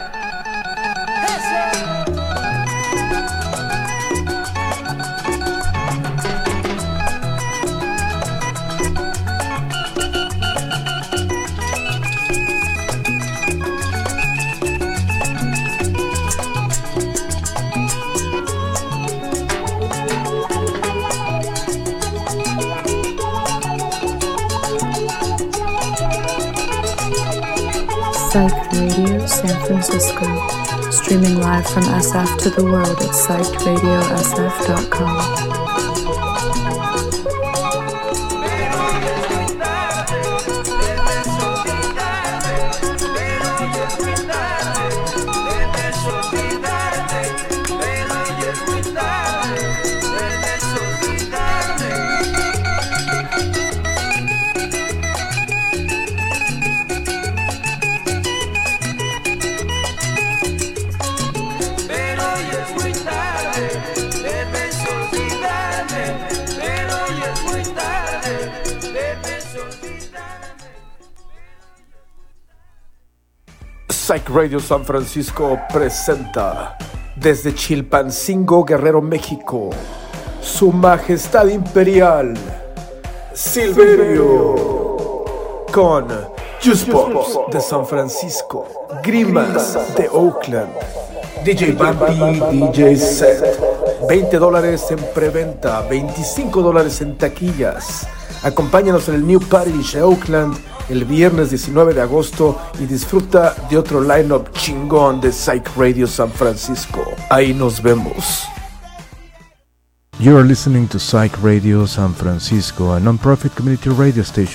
Francisco. Streaming live from SF to the world at psychedradiosf.com. Radio San Francisco presenta desde Chilpancingo, Guerrero, México, Su Majestad Imperial Silverio con Juice Pops de San Francisco, Grimas de Oakland, DJ Bambi, DJ Set, 20 dólares en preventa, 25 dólares en taquillas. Acompáñanos en el New Parish de Oakland el viernes 19 de agosto y disfruta de otro lineup chingón de Psych Radio San Francisco. Ahí nos vemos. You are listening to Psych Radio San Francisco, a non-profit community radio station